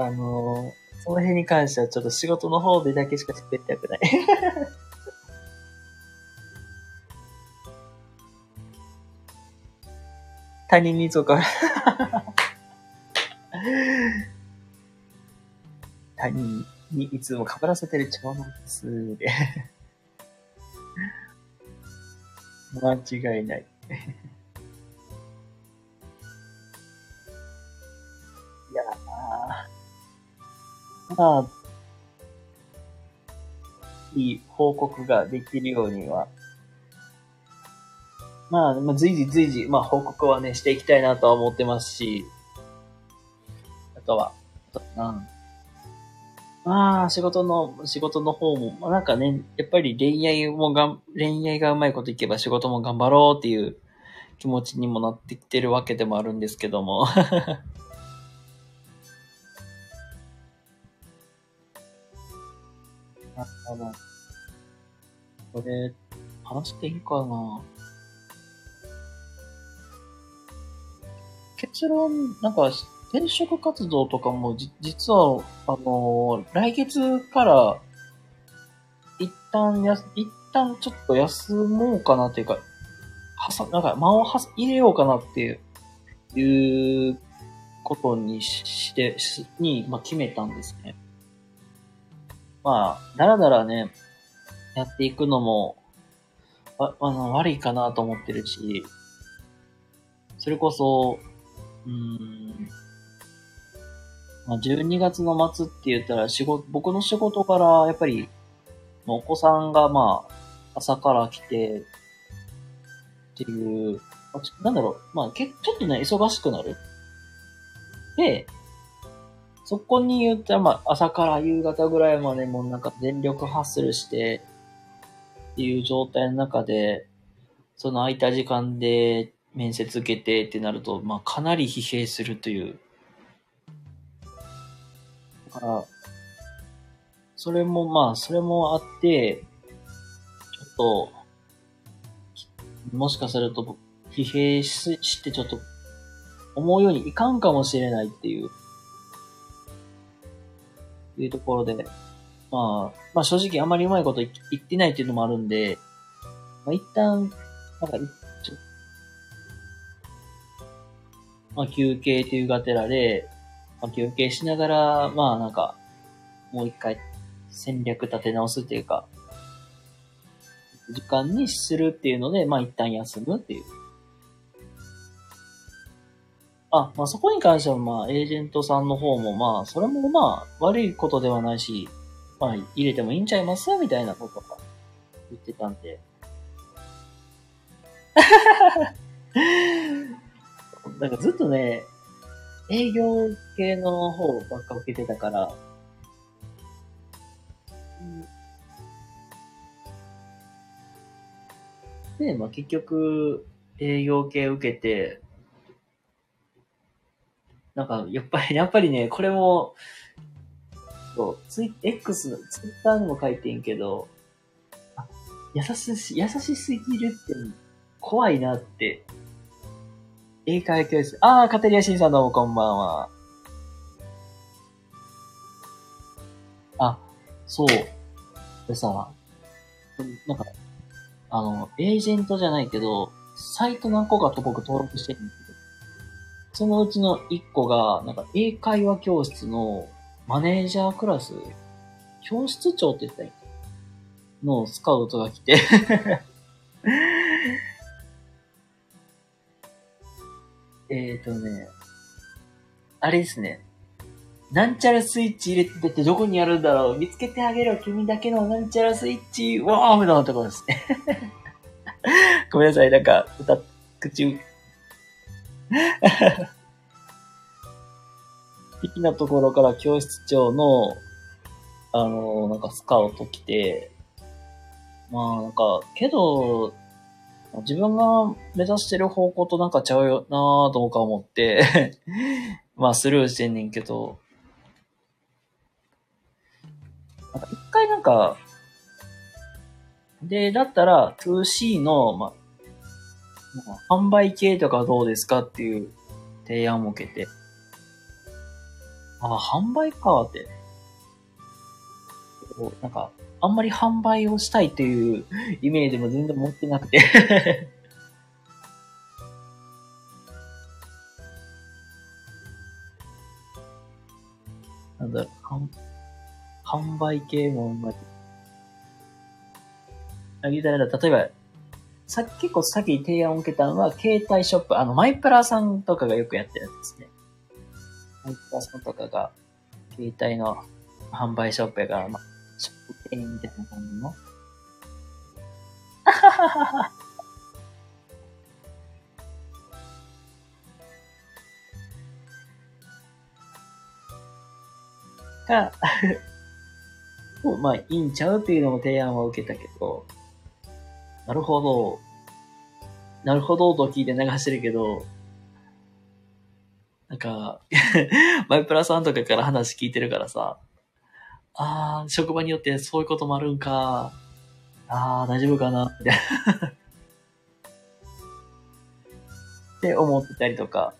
あのー、その辺に関してはちょっと仕事の方でだけしか滑りたくない。他人にそうか。他人にいつも被らせてる長男です。で間違いない。まあ、いい報告ができるようには、まあ、まあ、随時随時、まあ、報告はね、していきたいなとは思ってますし、あとは、うん。まあ、仕事の、仕事の方も、まあ、なんかね、やっぱり恋愛もがん、恋愛がうまいこといけば仕事も頑張ろうっていう気持ちにもなってきてるわけでもあるんですけども。あ、あの、これ、話していいかな結論、なんか、転職活動とかも、じ、実は、あのー、来月から、一旦や、一旦ちょっと休もうかなっていうか、はさ、なんか間をは入れようかなっていう、いうことにして、しに、まあ、決めたんですね。まあ、だらだらね、やっていくのも、ああの、悪いかなと思ってるし、それこそ、うん。まあ、12月の末って言ったら仕事、僕の仕事からやっぱり、お子さんがまあ、朝から来て、っていう、なんだろう、まあ、けちょっとね、忙しくなる。で、そこに言ったら、まあ、朝から夕方ぐらいまでもうなんか電力ハッスルして、っていう状態の中で、その空いた時間で面接受けてってなると、まあ、かなり疲弊するという。だから、それもまあ、それもあって、ちょっと、もしかすると疲弊ししてちょっと思うようにいかんかもしれないっていう、いうところで、まあ、まあ正直あまりうまいこと言ってないっていうのもあるんで、まあ一旦、なんか、まあ休憩というがてらで、まあ休憩しながら、まあなんか、もう一回戦略立て直すっていうか、時間にするっていうので、まあ一旦休むっていう。あ、まあそこに関してはまあエージェントさんの方もまあそれもまあ悪いことではないし、まあ入れてもいいんちゃいます？みたいなことが言ってたんで。なんかずっとね、営業系の方ばっか受けてたから、で、まあ結局、営業系受けて、なんか、やっぱり、やっぱりね、これも、そう、ツイ、X の、ツイッターにも書いてんけど、あ優し、優しすぎるって、怖いなって。英会話教室。ああ、カテリアシンさんどうもこんばんは。あ、そう。でさ、なんか、あの、エージェントじゃないけど、サイト何個かと僕登録してるん、そのうちの1個が、なんか英会話教室のマネージャークラス、教室長って言ったらいいのスカウトが来て えっとね、あれですね。なんちゃらスイッチ入れてってどこにやるんだろう見つけてあげろ君だけのなんちゃらスイッチわーみたいなところですね。ごめんなさい、なんか、歌、口、的なところから教室長の、あの、なんかスカウト来て、まあなんか、けど、自分が目指してる方向となんかちゃうよなぁとか思って、まあスルーしてんねんけど、なんか一回なんか、で、だったら 2C の、まあ、まあ販売系とかどうですかっていう提案を受けて、あ、販売かって。こうなんか、あんまり販売をしたいっていうイメージも全然持ってなくて なんだろう、販販売系もあんまり。あ、言うたら、例えば、さ結構さっき提案を受けたのは、携帯ショップ、あの、マイプラさんとかがよくやってるやつですね。マイプラさんとかが、携帯の販売ショップやから、まあ、ショップ店員みたいな感じの。が、も うまあいいんちゃうっていうのも提案は受けたけど、なるほど、なるほどと聞いて流してるけど、なんか、マイプラさんとかから話聞いてるからさ、あー、職場によってそういうこともあるんか、あー、大丈夫かな、みたいな。って思ってたりとか、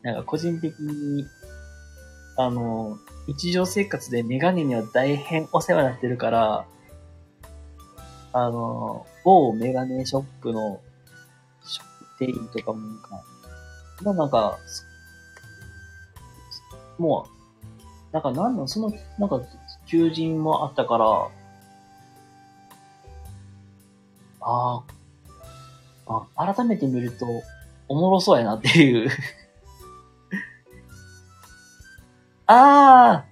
なんか個人的に、あの、日常生活でメガネには大変お世話になってるから、あの、某メガネショップのショップ店員とかもなんか、まあなんか、もう、なんかなんなん、その、なんか、求人もあったから、ああ、あ、改めて見ると、おもろそうやなっていう。あ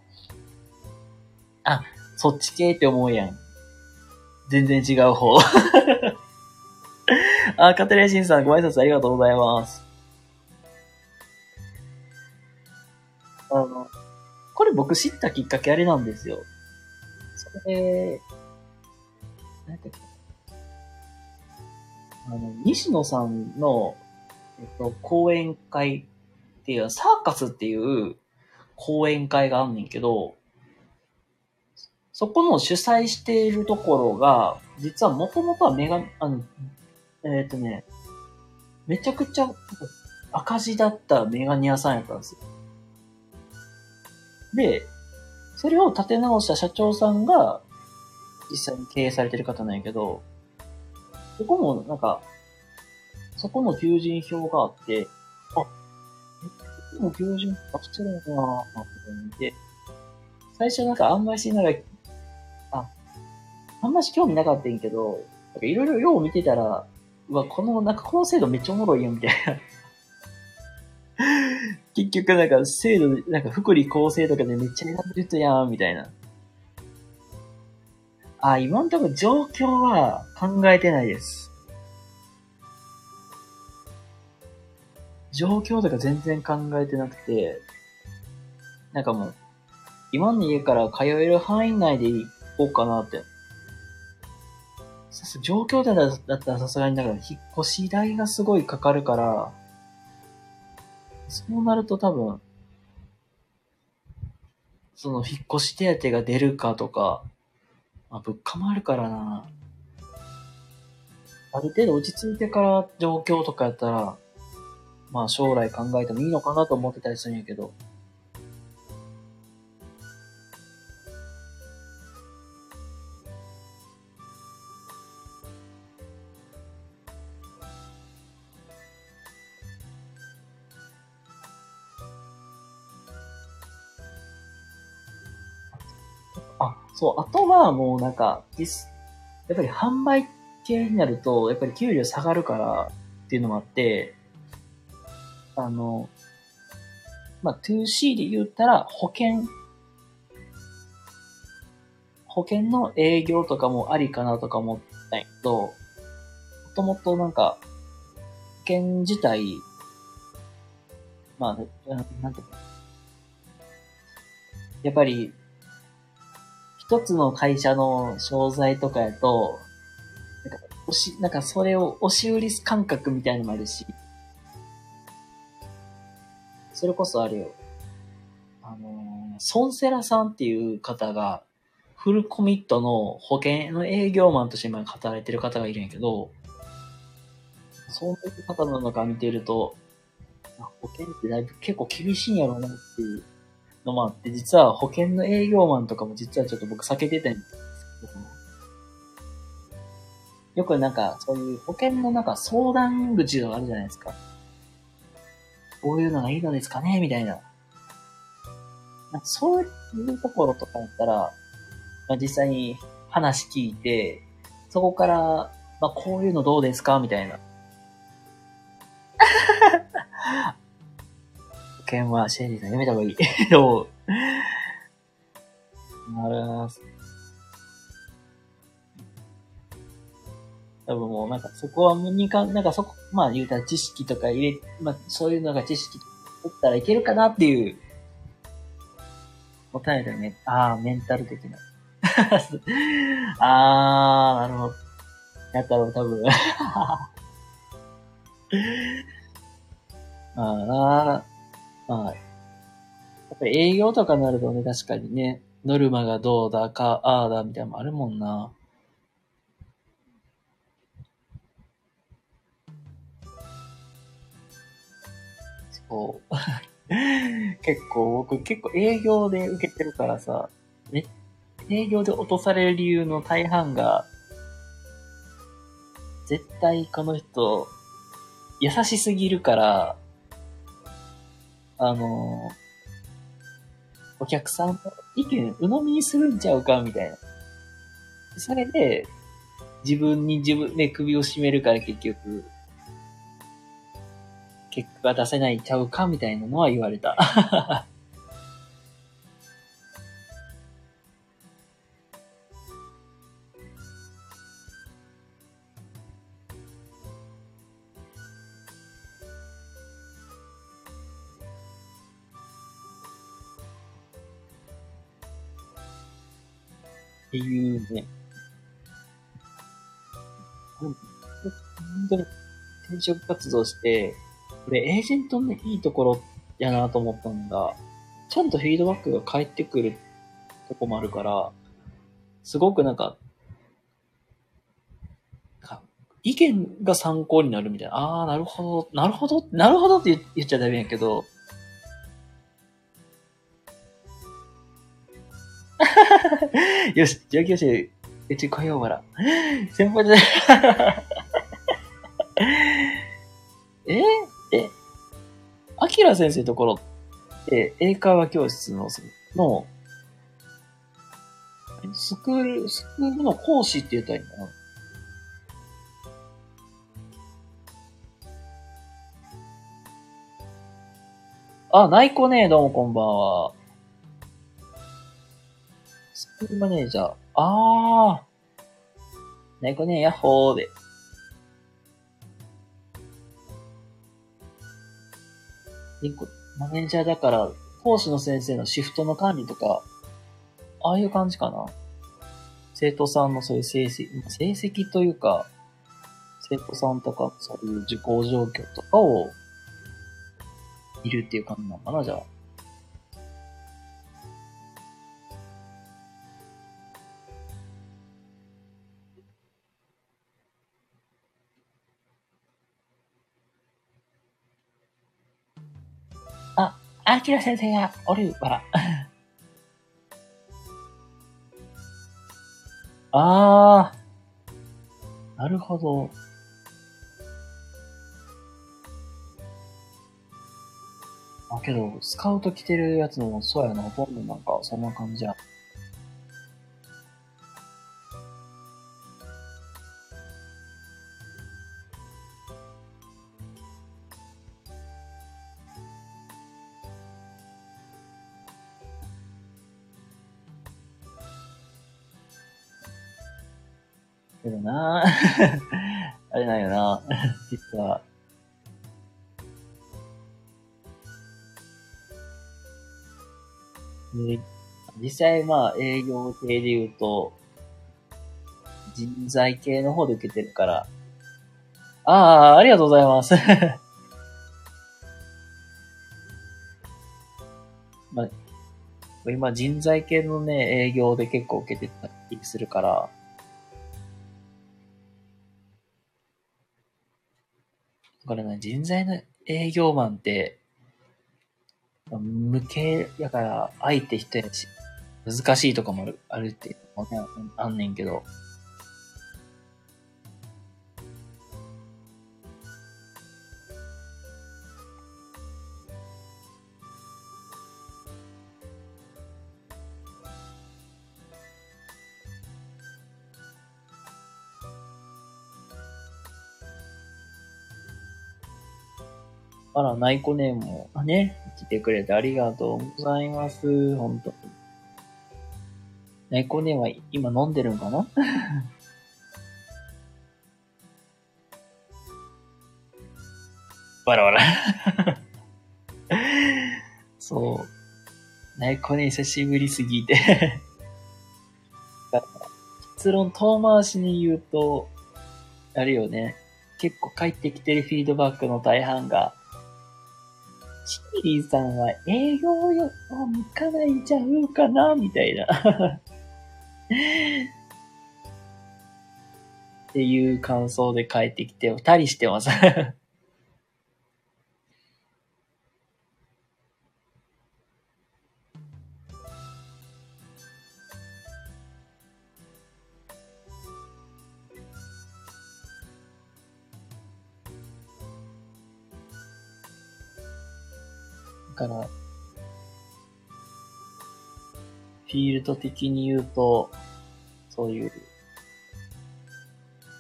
ああ、そっち系って思うやん。全然違う方。あ、カテレシンさんご挨拶ありがとうございます。あの、これ僕知ったきっかけあれなんですよ。それ、何やったっけあの、西野さんの、えっと、講演会っていう、サーカスっていう講演会があんねんけど、そこの主催しているところが、実はもともとはメガ、あの、えっ、ー、とね、めちゃくちゃ赤字だったメガネ屋さんやったんですよ。で、それを立て直した社長さんが、実際に経営されてる方なんやけど、そこもなんか、そこの求人票があって、あ、え、も求人出してるのかなぁ、って見て、最初なんかあんまりしながらあんまし興味なかったんやけど、いろいろよう見てたら、うわ、この、なんかこの制度めっちゃおもろいよ、みたいな。結局なんか制度、なんか福利厚生とかでめっちゃ選んでる人やん、みたいな。あ、今んとこ状況は考えてないです。状況とか全然考えてなくて、なんかもう、今の家から通える範囲内で行こうかなって状況だだったらさすがにだから引っ越し代がすごいかかるから、そうなると多分、その引っ越し手当が出るかとか、まあ、物価もあるからな。ある程度落ち着いてから状況とかやったら、まあ将来考えてもいいのかなと思ってたりするんやけど。はもうなんか、やっぱり販売系になると、やっぱり給料下がるからっていうのもあって、あの、まあ、2C で言ったら保険、保険の営業とかもありかなとか思ったんやけど、もともとなんか、保険自体、まあ、なんていうか、やっぱり一つの会社の商材とかやと、なんか、押し、なんかそれを押し売り感覚みたいなのもあるし、それこそあれよ。あのソンセラさんっていう方が、フルコミットの保険の営業マンとして今働いてる方がいるんやけど、そういう方なのか見てると、保険ってだいぶ結構厳しいんやろうなっていうのもあって、実は保険の営業マンとかも実はちょっと僕避けてたんですけど、よくなんかそういう保険のなんか相談口があるじゃないですか。こういうのがいいのですかね？みたいな。なんかそういうところとかだったら、まあ、実際に話聞いて、そこから、まあ、こういうのどうですか？みたいな。険はシェリーさんやめた方がいい。どうなるほど。多分もうなんかそこはにか、なんかそこ、まあ言うたら知識とか入れ、まあそういうのが知識取ったらいけるかなっていう答えだよね。ああ、メンタル的な。ああ、なるほど。やったら多分 ああ、まあ、やっぱり営業とかになるとね、確かにね、ノルマがどうだか、ああだ、みたいなのもあるもんな。そう。結構、僕結構営業で受けてるからさ、ね、営業で落とされる理由の大半が、絶対この人、優しすぎるから、あのお客さんの意見鵜呑みにするんちゃうかみたいな。それで、自分に自分で首を絞めるから結局、結果が出せないちゃうかみたいなのは言われた。っていうね。本当に転職活動して、これエージェントのいいところやなと思ったんだ。ちゃんとフィードバックが返ってくるとこもあるから、すごくなんか、意見が参考になるみたいな。ああ、なるほど、なるほど、なるほどって言っちゃダメやけど、よし、上級生、うち来ようから。先輩で、ええ、アキラ先生のところって、英会話教室の、の、スクール、スクールの講師って言ったらいいのかな？あ、ないこねどうもこんばんは。スクールマネージャー。あー。ないこねやっほーで。マネージャーだから、講師の先生のシフトの管理とか、ああいう感じかな。生徒さんのそういう成績、成績というか、生徒さんとか、そういう受講状況とかを、いるっていう感じなのかな、じゃあ。アキラ先生がおるわら。あー。なるほど。あ、けど、スカウト着てるやつもそうやな、ほとんどなんか、そんな感じや。際まあ営業系で言うと、人材系の方で受けてるから。ああ、ありがとうございます。まあ、今人材系のね、営業で結構受けてたりするから、だからね、人材の営業マンって、無形やから相手人やし、難しいとかもあるってあんねんけど、あら、ナイコネームも、ね、来てくれてありがとうございます。本当に。ナイコネームは今飲んでるんかな？わらわらそう。ナイコネ久しぶりすぎて。結論遠回しに言うと、あるよね。結構返ってきてるフィードバックの大半が、チーリーさんは営業よ、向かないんちゃうかな？みたいな。っていう感想で帰ってきて、二人してます。フィールド的に言うと、そういう、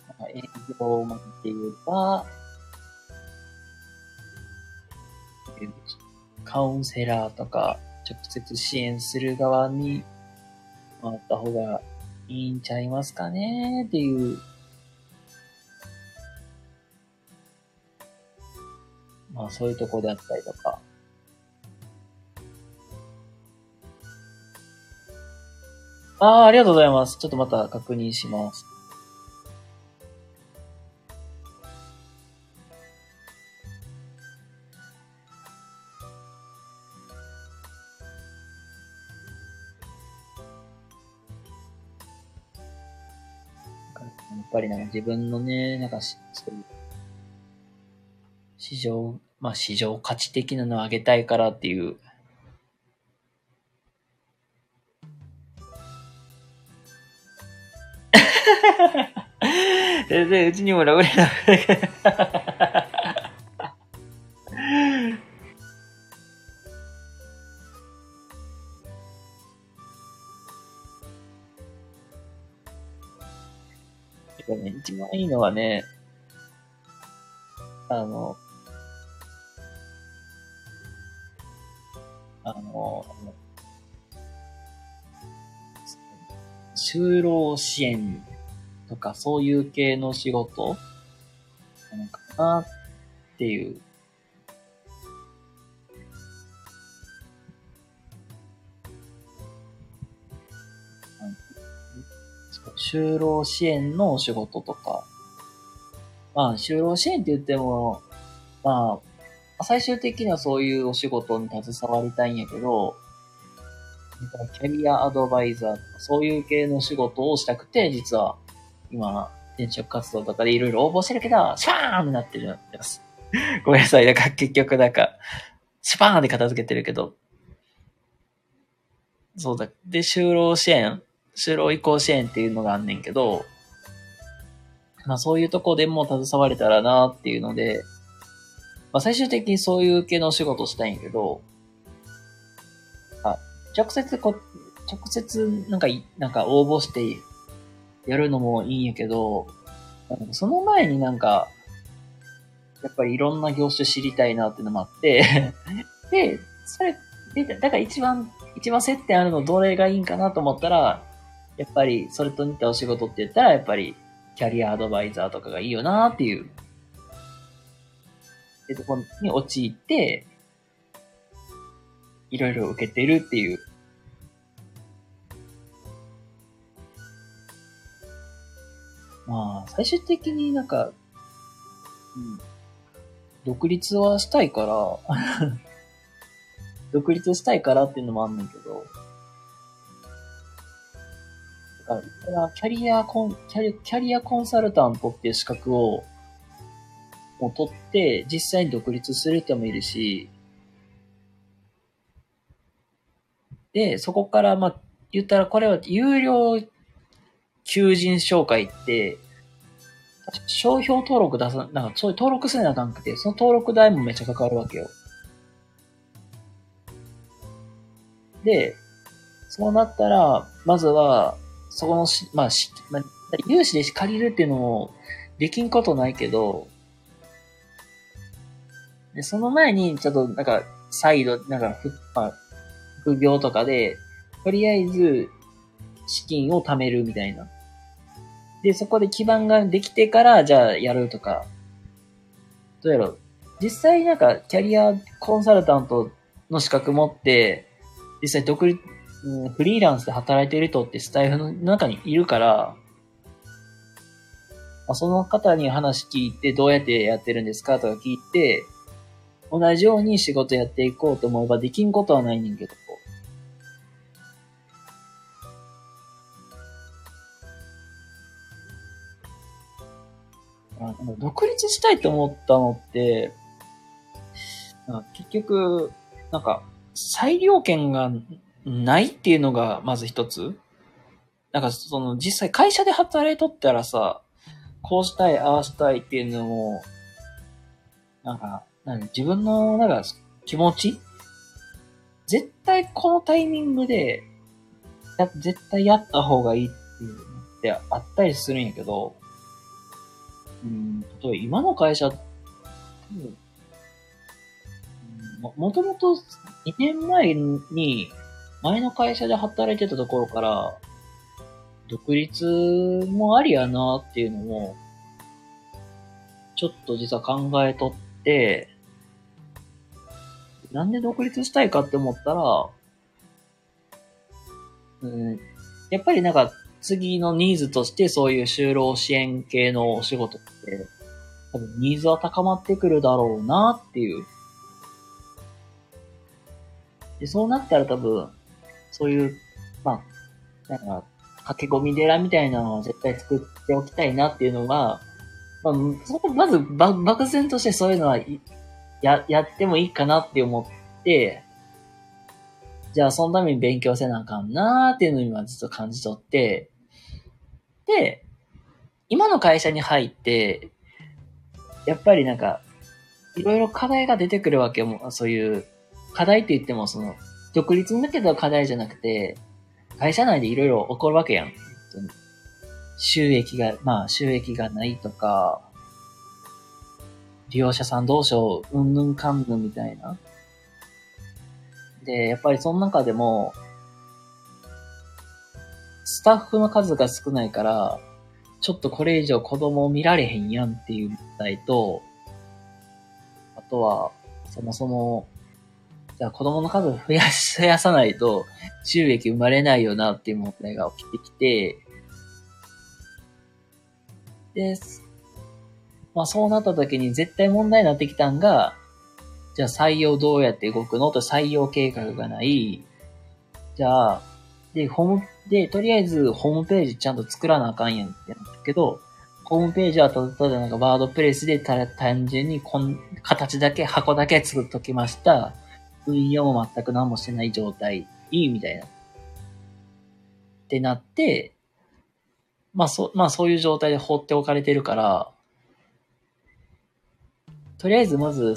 なんか営業マンっていうか、カウンセラーとか、直接支援する側に回った方がいいんちゃいますかねっていう、まあそういうとこであったりとか、ああ、ありがとうございます。ちょっとまた確認します。やっぱりなんか自分のね、なんか、そういう、市場、まあ市場価値的なのを上げたいからっていう、全然うちにもラブレターてかね、一番いいのはね、あの、あの、就労支援とかそういう系の仕事なのかなっていう。就労支援のお仕事とか。まあ、就労支援って言っても、まあ、最終的にはそういうお仕事に携わりたいんやけど、キャリアアドバイザーとかそういう系の仕事をしたくて、実は今、転職活動とかでいろいろ応募してるけど、シャーンってなってるんです。ごめんなさい。だから結局なんか、シュパーンって片付けてるけど。そうだ。で、就労支援、就労移行支援っていうのがあんねんけど、まあそういうとこでも携われたらなっていうので、まあ最終的にそういう系の仕事したいんやけど、あ、直接こ、直接なんか、なんか応募してやるのもいいんやけど、その前になんか、やっぱりいろんな業種知りたいなっていうのもあって で、それ、で、だから一番、一番接点あるのどれがいいんかなと思ったら、やっぱりそれと似たお仕事って言ったら、やっぱりキャリアアドバイザーとかがいいよなっていう、ってとこに陥って、いろいろ受けてるっていう。まあ、最終的になんか、うん、独立はしたいから、独立したいからっていうのもあんねんけど、だから、キャリアコン、キャリキャリアコンサルタントっていう資格を、もう取って、実際に独立する人もいるし、で、そこから、まあ、言ったらこれは有料求人紹介って、商標登録出さ、なんかそういう登録せなあかんくて、その登録代もめっちゃかかるわけよ。で、そうなったら、まずは、そこのし、まあ、し、まあ、融資で借りるっていうのもできんことないけど、で、その前に、ちょっと、なんか、再度、なんか、ふ、まあ、副業とかで、とりあえず、資金を貯めるみたいな。で、そこで基盤ができてから、じゃあやるとか。どうやろう。実際なんか、キャリアコンサルタントの資格持って、実際独立、フリーランスで働いてる人ってスタイフの中にいるから、その方に話聞いて、どうやってやってるんですかとか聞いて、同じように仕事やっていこうと思えばできんことはないねんけど。独立したいと思ったのって、結局、なんか、裁量権がないっていうのがまず一つ。なんかその実際会社で働いとったらさ、こうしたい、ああしたいっていうのも、なんか、なん自分のなんか気持ち？絶対このタイミングで、絶対やった方がいいっていうのってあったりするんやけど、うん、例えば今の会社、多分ももともと2年前に前の会社で働いてたところから、独立もありやなっていうのも、ちょっと実は考えとって、なんで独立したいかって思ったら、うん、やっぱりなんか次のニーズとしてそういう就労支援系のお仕事って、多分ニーズは高まってくるだろうなっていう。で、そうなったら多分、そういう、まあ、なんか、駆け込み寺みたいなのは絶対作っておきたいなっていうのが、まあ、そこ、まず、ば漠然としてそういうのは、や、やってもいいかなって思って、じゃあそのために勉強せなあかんなーっていうのを今ずっと感じ取って、で今の会社に入って、やっぱりなんか、いろいろ課題が出てくるわけも、そういう、課題って言ってもその、独立に向けた課題じゃなくて、会社内でいろいろ起こるわけやん。収益が、まあ収益がないとか、利用者さんどうしよう、うんぬんかんぬんみたいな。で、やっぱりその中でも、スタッフの数が少ないから、ちょっとこれ以上子供を見られへんやんっていう問題と、あとは、そもそも、じゃあ子供の数を増やし、増やさないと収益生まれないよなっていう問題が起きてきて、で、まあそうなった時に絶対問題になってきたんが、じゃあ採用どうやって動くの？と採用計画がない。じゃあ、で、ホーム、で、とりあえずホームページちゃんと作らなあかんやんってなったけど、ホームページはただただなんかワードプレスでた単純にこん、形だけ、箱だけ作っときました。運用も全く何もしてない状態、いいみたいな。ってなって、まあそ、まあそういう状態で放っておかれてるから、とりあえずまず、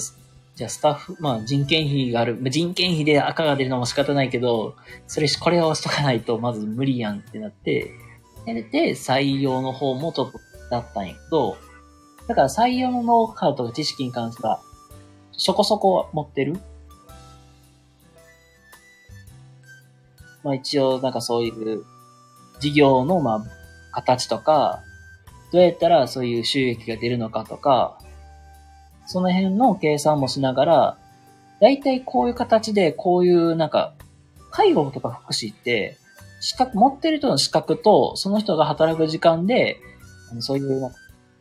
じゃあスタッフ、まあ人件費がある。人件費で赤が出るのも仕方ないけど、それし、これをしとかないとまず無理やんってなって、で、で採用の方もちょっとだったんやけど、だから採用のノウハウとか知識に関しては、そこそこ持ってるまあ一応なんかそういう事業のまあ形とか、どうやったらそういう収益が出るのかとか、その辺の計算もしながら、だいたいこういう形で、こういうなんか、介護とか福祉って、資格、持ってる人の資格と、その人が働く時間で、そういう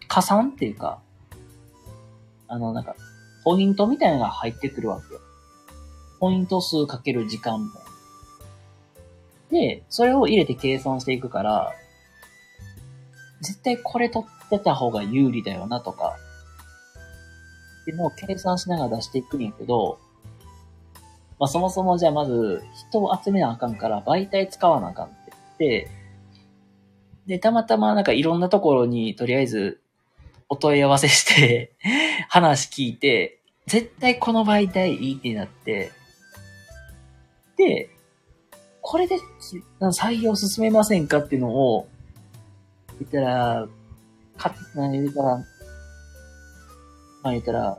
加算っていうか、あのなんか、ポイントみたいなのが入ってくるわけよ。ポイント数かける時間みたいな。で、それを入れて計算していくから、絶対これ取ってた方が有利だよなとか、っていうのを計算しながら出していくんやけど、まあそもそもじゃあまず人を集めなあかんから媒体使わなあかんって言って、で、たまたまなんかいろんなところにとりあえずお問い合わせして、話聞いて、絶対この媒体いいってなって、で、これで採用進めませんかっていうのを、言ったら、か、何言ったら、まあ言ったら、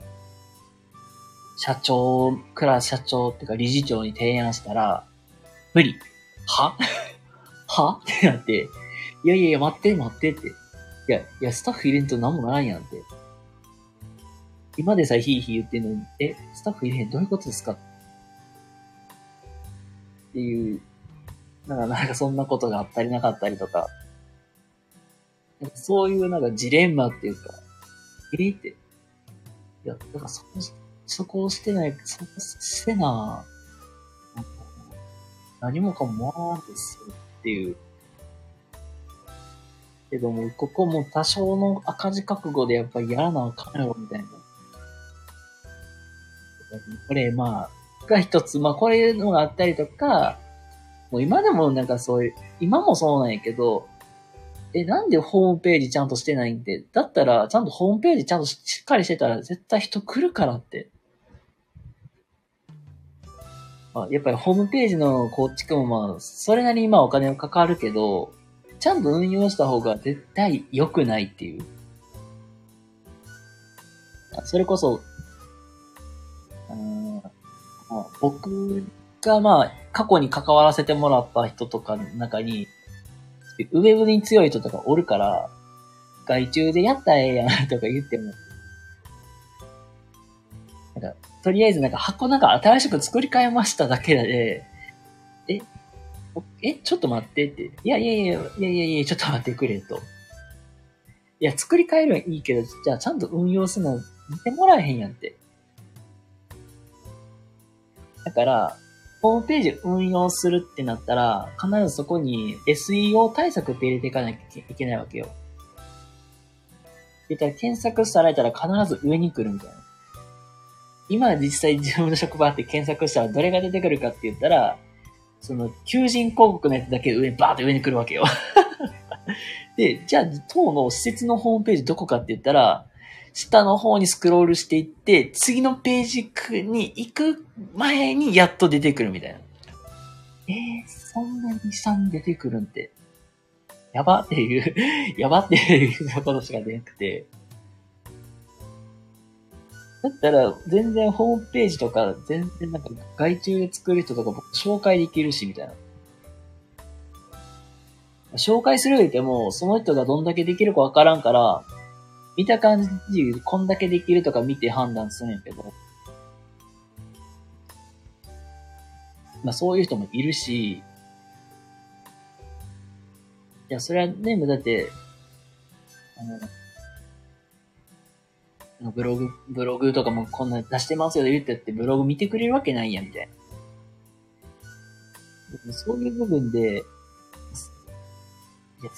社長、クラス社長っていうか理事長に提案したら、無理。は？は？ってなって、いやいやいや、待って待ってって。いや、いや、スタッフ入れんと何もならんやんって。今でさえヒーヒー言ってんのに、え、スタッフ入れへんどういうことですか？っていう、なんか、なんかそんなことがあったりなかったりとか、そういうなんかジレンマっていうか、えーって。いや、だからそこ、そこをしてない、そこしてな、なんか何もかももんですよっていう。けども、ここも多少の赤字覚悟でやっぱりやらなあかんやろ、みたいな。これ、まあ、が一つ、まあ、こういうのがあったりとか、もう今でもなんかそういう、今もそうなんやけど、え、なんでホームページちゃんとしてないんで、だったら、ちゃんとホームページちゃんとしっかりしてたら、絶対人来るからって。まあ、やっぱりホームページの構築もまあ、それなりにまあお金はかかるけど、ちゃんと運用した方が絶対良くないっていう。それこそ、うんまあ僕がまあ、過去に関わらせてもらった人とかの中に、ウェブに強い人とかおるから、外注でやったらええやんとか言っても、なんか、とりあえずなんか箱なんか新しく作り変えましただけで、え、え、ちょっと待ってって。いやいやいや、いやいやいや、ちょっと待ってくれと。いや、作り変えるはいいけど、じゃあちゃんと運用するの見てもらえへんやんって。だから、ホームページ運用するってなったら、必ずそこに SEO 対策って入れていかなきゃいけないわけよ。言ったら検索されたら必ず上に来るみたいな。今実際自分の職場って検索したらどれが出てくるかって言ったら、その求人広告のやつだけ上にバーって上に来るわけよ。で、じゃあ当の施設のホームページどこかって言ったら、下の方にスクロールしていって、次のページに行く前にやっと出てくるみたいな。えー、そんなに下に出てくるんて、やばっていう、やばっていうことしか出なくて。だったら、全然ホームページとか、全然なんか外注で作る人とか僕紹介できるし、みたいな。紹介する上でも、その人がどんだけできるかわからんから、見た感じこんだけできるとか見て判断するんやけど、まあそういう人もいるし、いや、それはね、だって、あの、ブログ、ブログとかもこんな出してますよ言ってってブログ見てくれるわけないやん、みたいな。そういう部分で、いや、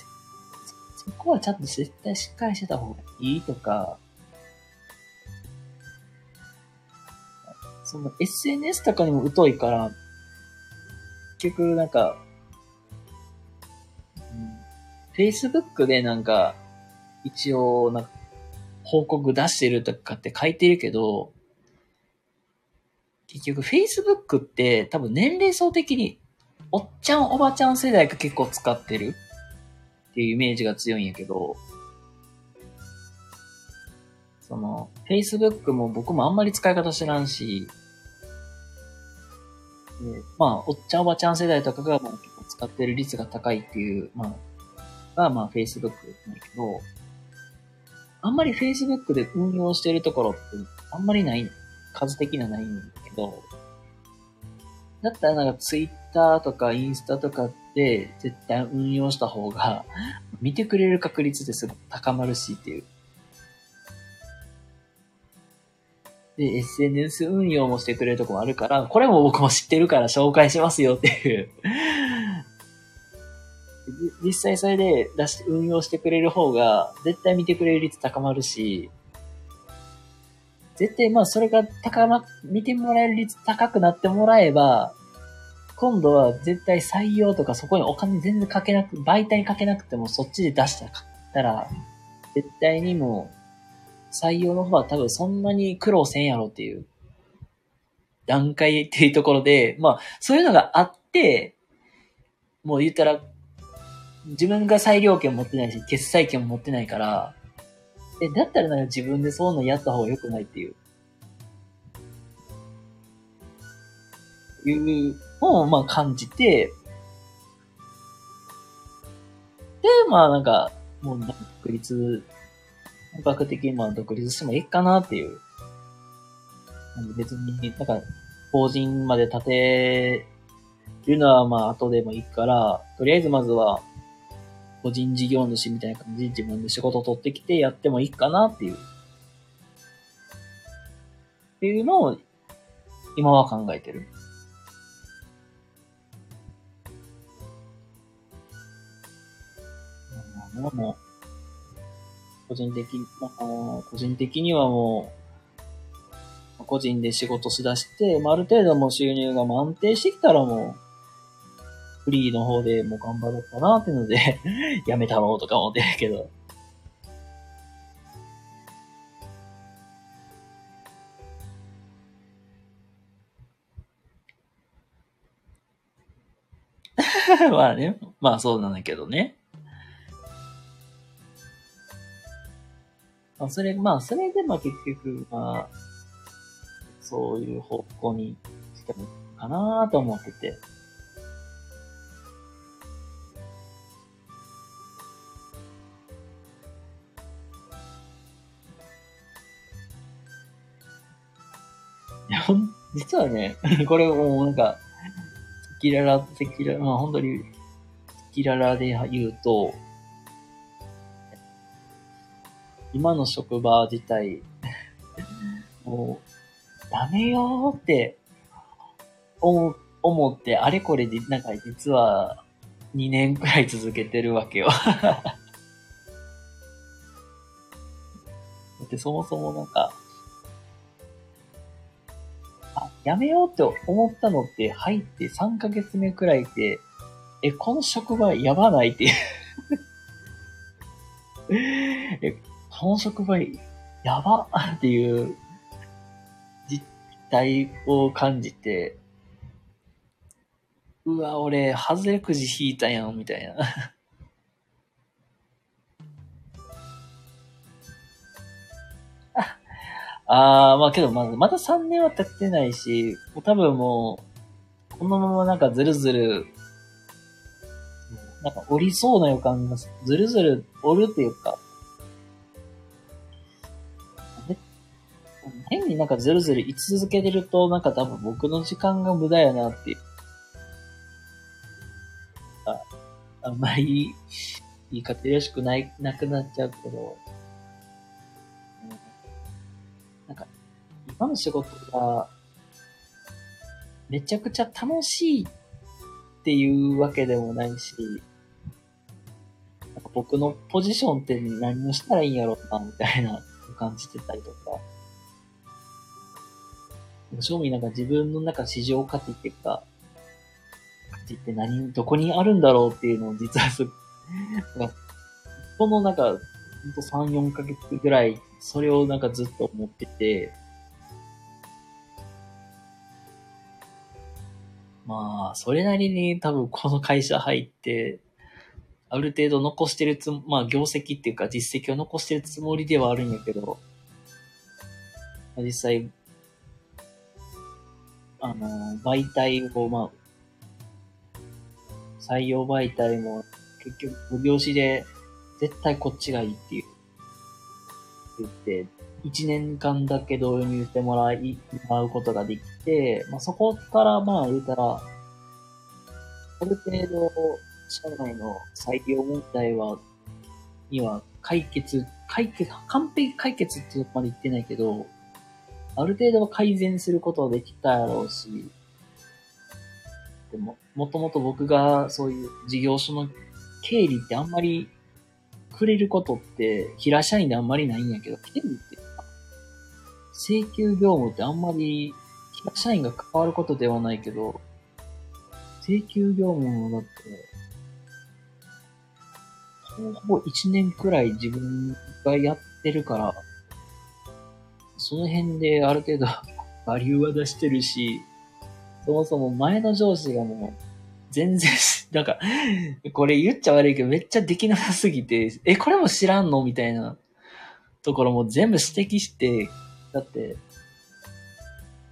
こはちゃんと絶対しっかりしてた方がいいとか、その SNS とかにも疎いから、結局なんか、うん、Facebook でなんか、一応なんか、報告出してるとかって書いてるけど、結局 Facebook って多分年齢層的におっちゃんおばちゃん世代が結構使ってる。っていうイメージが強いんやけど、その、Facebook も僕もあんまり使い方知らんし、でまあ、おっちゃんおばちゃん世代とかが使ってる率が高いっていう、まあ、が、まあ Facebook なんだけど、あんまり Facebook で運用してるところってあんまりない、数的にはないんだけど、だったらなんか Twitter とかインスタとかで絶対運用した方が見てくれる確率ってすごく高まるしっていう。で、SNS 運用もしてくれるとこもあるから、これも僕も知ってるから紹介しますよっていう実際それで出し運用してくれる方が、絶対見てくれる率高まるし、絶対まあそれが高ま、見てもらえる率高くなってもらえば、今度は絶対採用とかそこにお金全然かけなく、媒体かけなくてもそっちで出したら、絶対にもう、採用の方は多分そんなに苦労せんやろっていう段階っていうところで、まあ、そういうのがあって、もう言ったら、自分が裁量権持ってないし、決済権持ってないから、え、だったらなんか自分でそういうのやった方が良くないっていう。いうを、まあ感じて、で、まあなんか、もう独立、本格的にまあ独立してもいいかなっていう。別に、なんか、法人まで立てるのはまあ後でもいいから、とりあえずまずは、個人事業主みたいな感じで自分で仕事を取ってきてやってもいいかなっていう。っていうのを今は考えてる。もう、個人的、まあ、個人的にはもう、個人で仕事しだして、まあ、ある程度も収入が安定してきたらもう、フリーの方でもう頑張ろうかなっていうので やめたろうとか思ってるけど。まあね。まあそうなんだけどね。まあそれ、まあそれでまあ結局、まあ、そういう方向にしてもいいかなと思ってて。いや、ほん、実はね、これもうなんか、赤裸々、赤裸々、まあ本当にキララで言うと、今の職場自体、もう、やめようって思思って、あれこれで、なんか実は2年くらい続けてるわけよ。だってそもそもなんか、あ、やめようって思ったのって入って3ヶ月目くらいで、え、この職場やばないってえ、こ の職場やばっていう実態を感じて、うわ、俺、外れくじ引いたやん、みたいな。ああ、まあけど、まだ、まだ3年は経ってないし、もう多分もう、このままなんかずるずる、なんか降りそうな予感が、ずるずる降るっていうか、変になんかずるずる居続けてると、なんか多分僕の時間が無駄やなっていう。ああんまり言い方よろしくない、なくなっちゃうけど、なんか、今の仕事が、めちゃくちゃ楽しいっていうわけでもないし、なんか僕のポジションって何をしたらいいんやろうな、みたいな感じてたりとか、正味なんか自分の中市場価値っていうか、価値って何、どこにあるんだろうっていうのを実はす、このなんか、ほんと3、4ヶ月ぐらいそれをなんかずっと思ってて、まあ、それなりに多分この会社入って、ある程度残してるつまあ業績っていうか実績を残してるつもりではあるんやけど、実際、あの、媒体を、まあ、採用媒体も結局、無業紙で絶対こっちがいいっていう言って、1年間だけ導入してもらい、もらうことができて、まあ、そこからまあ言うたら、ある程度、社内の採用問題は、には解決、解決、完璧解決ってとこまで言ってないけど、ある程度は改善することはできたやろうし、でも、もともと僕がそういう事業所の経理ってあんまりくれることって、平社員であんまりないんやけど、経理って請求業務ってあんまり平社員が関わることではないけど、請求業務もだって、ほぼほぼ1年くらい自分がやってるから、その辺である程度 バリューは出してるし、そもそも前の上司がもう、全然 なんか、これ言っちゃ悪いけど、めっちゃできなさすぎて、え、これも知らんの？みたいなところも全部指摘して、だって、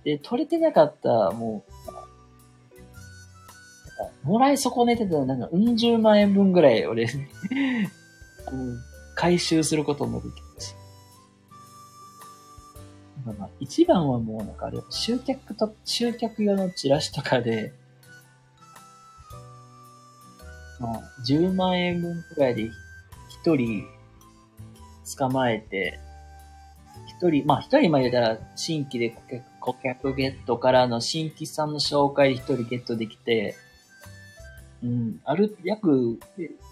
で、取れてなかった、もう、なんかもらい損ねてたなんか、うん十万円分ぐらい、俺回収することもできまあ、一番はもうなんかあれ、集客と、集客用のチラシとかで、まあ、10万円分くらいで一人捕まえて、一人、まあ一人まで言ったら新規で顧客顧客ゲットからの新規さんの紹介で一人ゲットできて、うん、ある、約、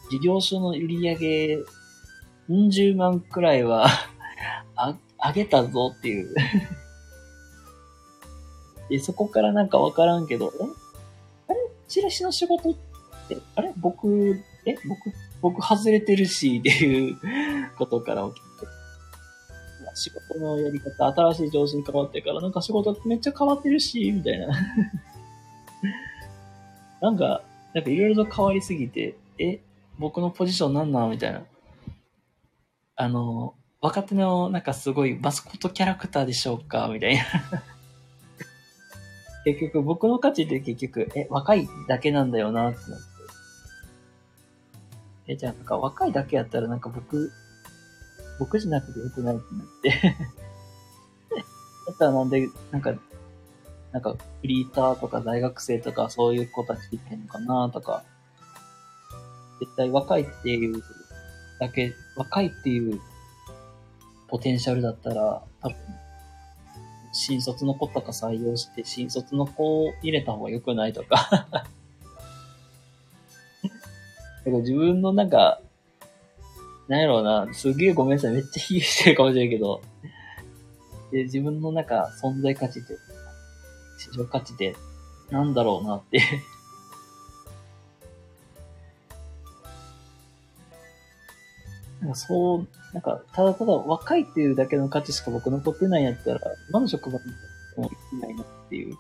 事業所の売り上げ、うん十万くらいはあ、げたぞっていう。で、そこからなんかわからんけど、え？あれ？チラシの仕事ってあれ？僕、え？僕、僕外れてるし、っていうことから起きて。仕事のやり方、新しい上司に変わってから、なんか仕事めっちゃ変わってるし、みたいな。なんか、なんかいろいろと変わりすぎて、え、僕のポジションなんなん？みたいな。あの、若手のなんかすごいマスコットキャラクターでしょうかみたいな。結局僕の価値って結局、え、若いだけなんだよなってなって。え、じゃあなんか若いだけやったらなんか僕、僕じゃなくてよくないってなって だったらなんで、なんか、なんか、フリーターとか大学生とかそういう子たちいけんのかなとか、絶対若いっていうだけ、若いっていうポテンシャルだったら、多分、新卒の子とか採用して、新卒の子を入れた方が良くないとか。だから自分のなんか、なんやろうな、すげえごめんなさい、めっちゃ比喩してるかもしれんけど、で、自分のなんか存在価値って、市場価値ってなんだろうなってなんかそう、なんか、ただただ若いっていうだけの価値しか僕残ってないんやったら、今の職場にもいないなっていう。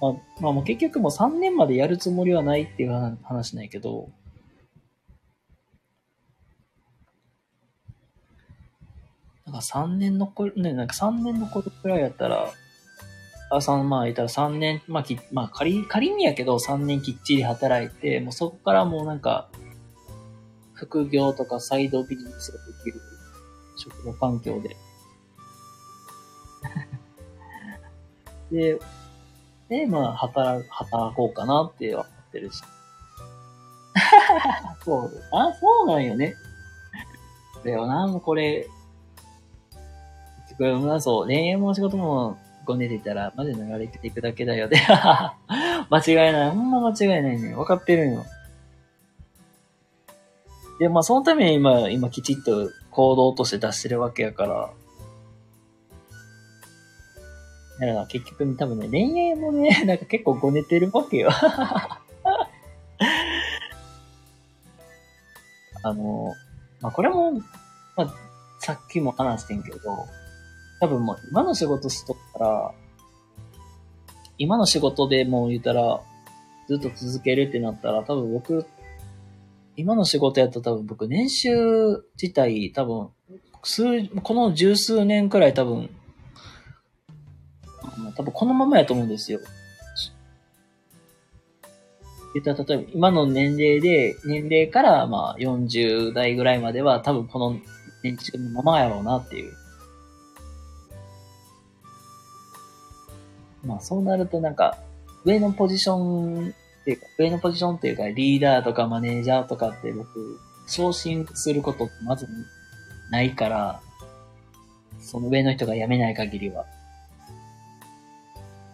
まあ、まあもう結局もう3年までやるつもりはないっていう話ないけど、なんか3年の頃、ね、なんか3年の頃くらいやったら、あ、3、まあ言ったら3年、まあき、まあ仮、仮にやけど3年きっちり働いて、もうそこからもうなんか、副業とかサイドビジネスができる職場環境で。で、で、まあ、働、働こうかなって思ってるし。そう、あ、そうなんよね。だよな、もうこれ、結局、まそう、恋愛も仕事もごねてたら、まで流れていくだけだよね。間違いない。ほんま間違いないね。分かってるんよ。で、まあそのために今、今きちっと行動として出してるわけやから。だから結局多分ね、恋愛もね、なんか結構ごねてるわけよ。あの、まあこれも、まあさっきも話してんけど、多分もう今の仕事しとったら、今の仕事でもう言ったら、ずっと続けるってなったら、多分僕、今の仕事やったら多分僕年収自体多分、数、この十数年くらい多分、多分このままやと思うんですよ。言ったら例えば今の年齢で、年齢からまあ40代ぐらいまでは多分この年収のままやろうなっていう。まあそうなるとなんか、上のポジションっていうか、上のポジションっていうか、リーダーとかマネージャーとかって僕、昇進することってまずないから、その上の人が辞めない限りは。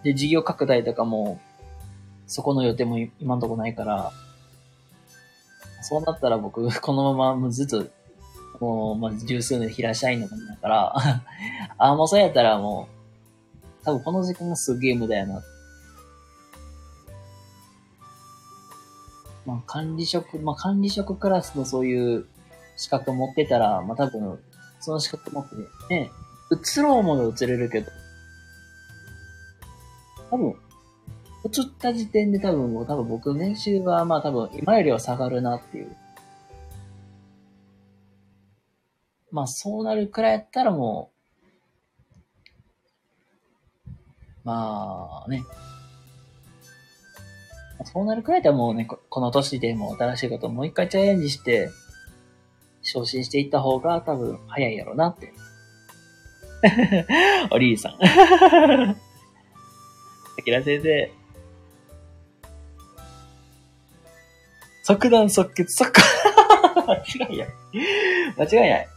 で、事業拡大とかも、そこの予定も今んとこないから、そうなったら僕、このままずっと、もう、まず十数年平社員のもんだから、ああ、もうそうやったらもう、多分この時間がすげえ無駄やな。まあ管理職、まあ管理職クラスのそういう資格持ってたら、まあ多分、その資格持ってね、移ろうもの移れるけど、多分、移った時点で多分もう多分僕の年収はまあ多分今よりは下がるなっていう。まあそうなるくらいやったらもう、まあね。そうなるくらいだもうね、この年でも新しいことをもう一回チャレンジして、昇進していった方が多分早いやろうなって。おりーさん。あきら先生。即断即決即 間違いや。間違いない。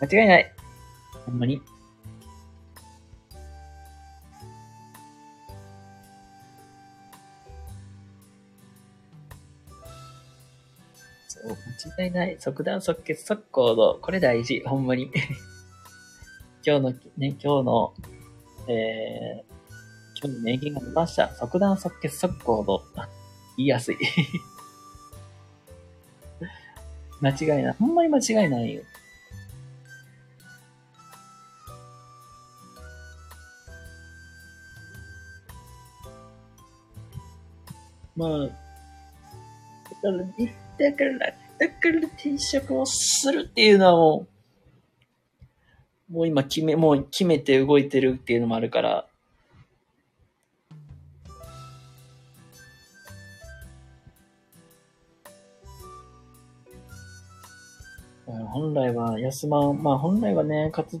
間違いない。ほんまに。間違いない。即断即決即行動。これ大事。ほんまに。今日の、ね、今日の、えー、今日の名言が出ました。即断即決即行動。言いやすい。間違いない。ほんまに間違いないよ。まあ、だから、だから、だから転職をするっていうのはもう、もう今決め、もう決めて動いてるっていうのもあるから、本来は休まん、まあ本来はね、かつ、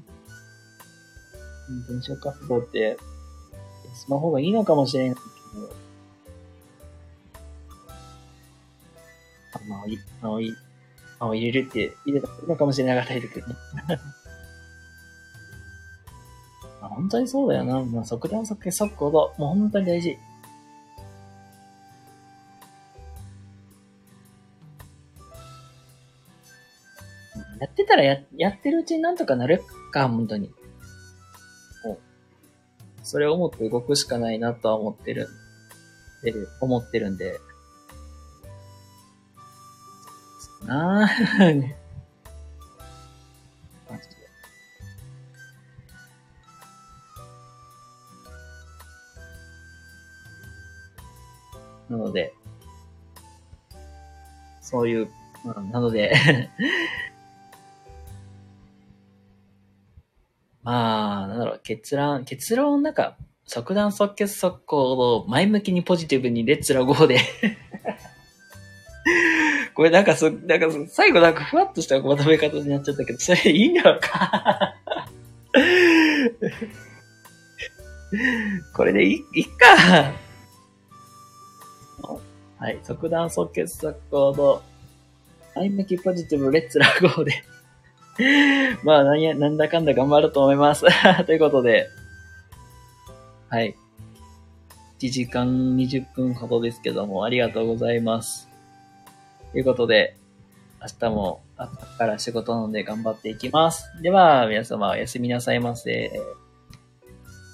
転職活動って休まん方がいいのかもしれないけど、まあ、い、まあ、い、まあ、入れるって入れたのかもしれなかったですけどね。ま あ、本当にそうだよな。まあ、即断即決即行動。もう本当に大事。やってたらや、やってるうちになんとかなるか、本当に。もう、それを思って動くしかないなとは思ってる、てる、思ってるんで。なぁ。マジで。なので、そういう、まあ、なので まあ、なんだろう、結論、結論、なんか、即断即決即行動、前向きにポジティブにレッツラゴーで これなんかそ、なんか最後なんかふわっとしたまとめ方になっちゃったけど、それいいんだろうか？これでいい、いっか。はい。即断即決即行動。前向きポジティブレッツラゴーで まあ、なんや、なんだかんだ頑張ると思います。ということで、はい。1時間20分ほどですけども、ありがとうございます。ということで、明日も朝から仕事なので頑張っていきます。では、皆様おやすみなさいませ。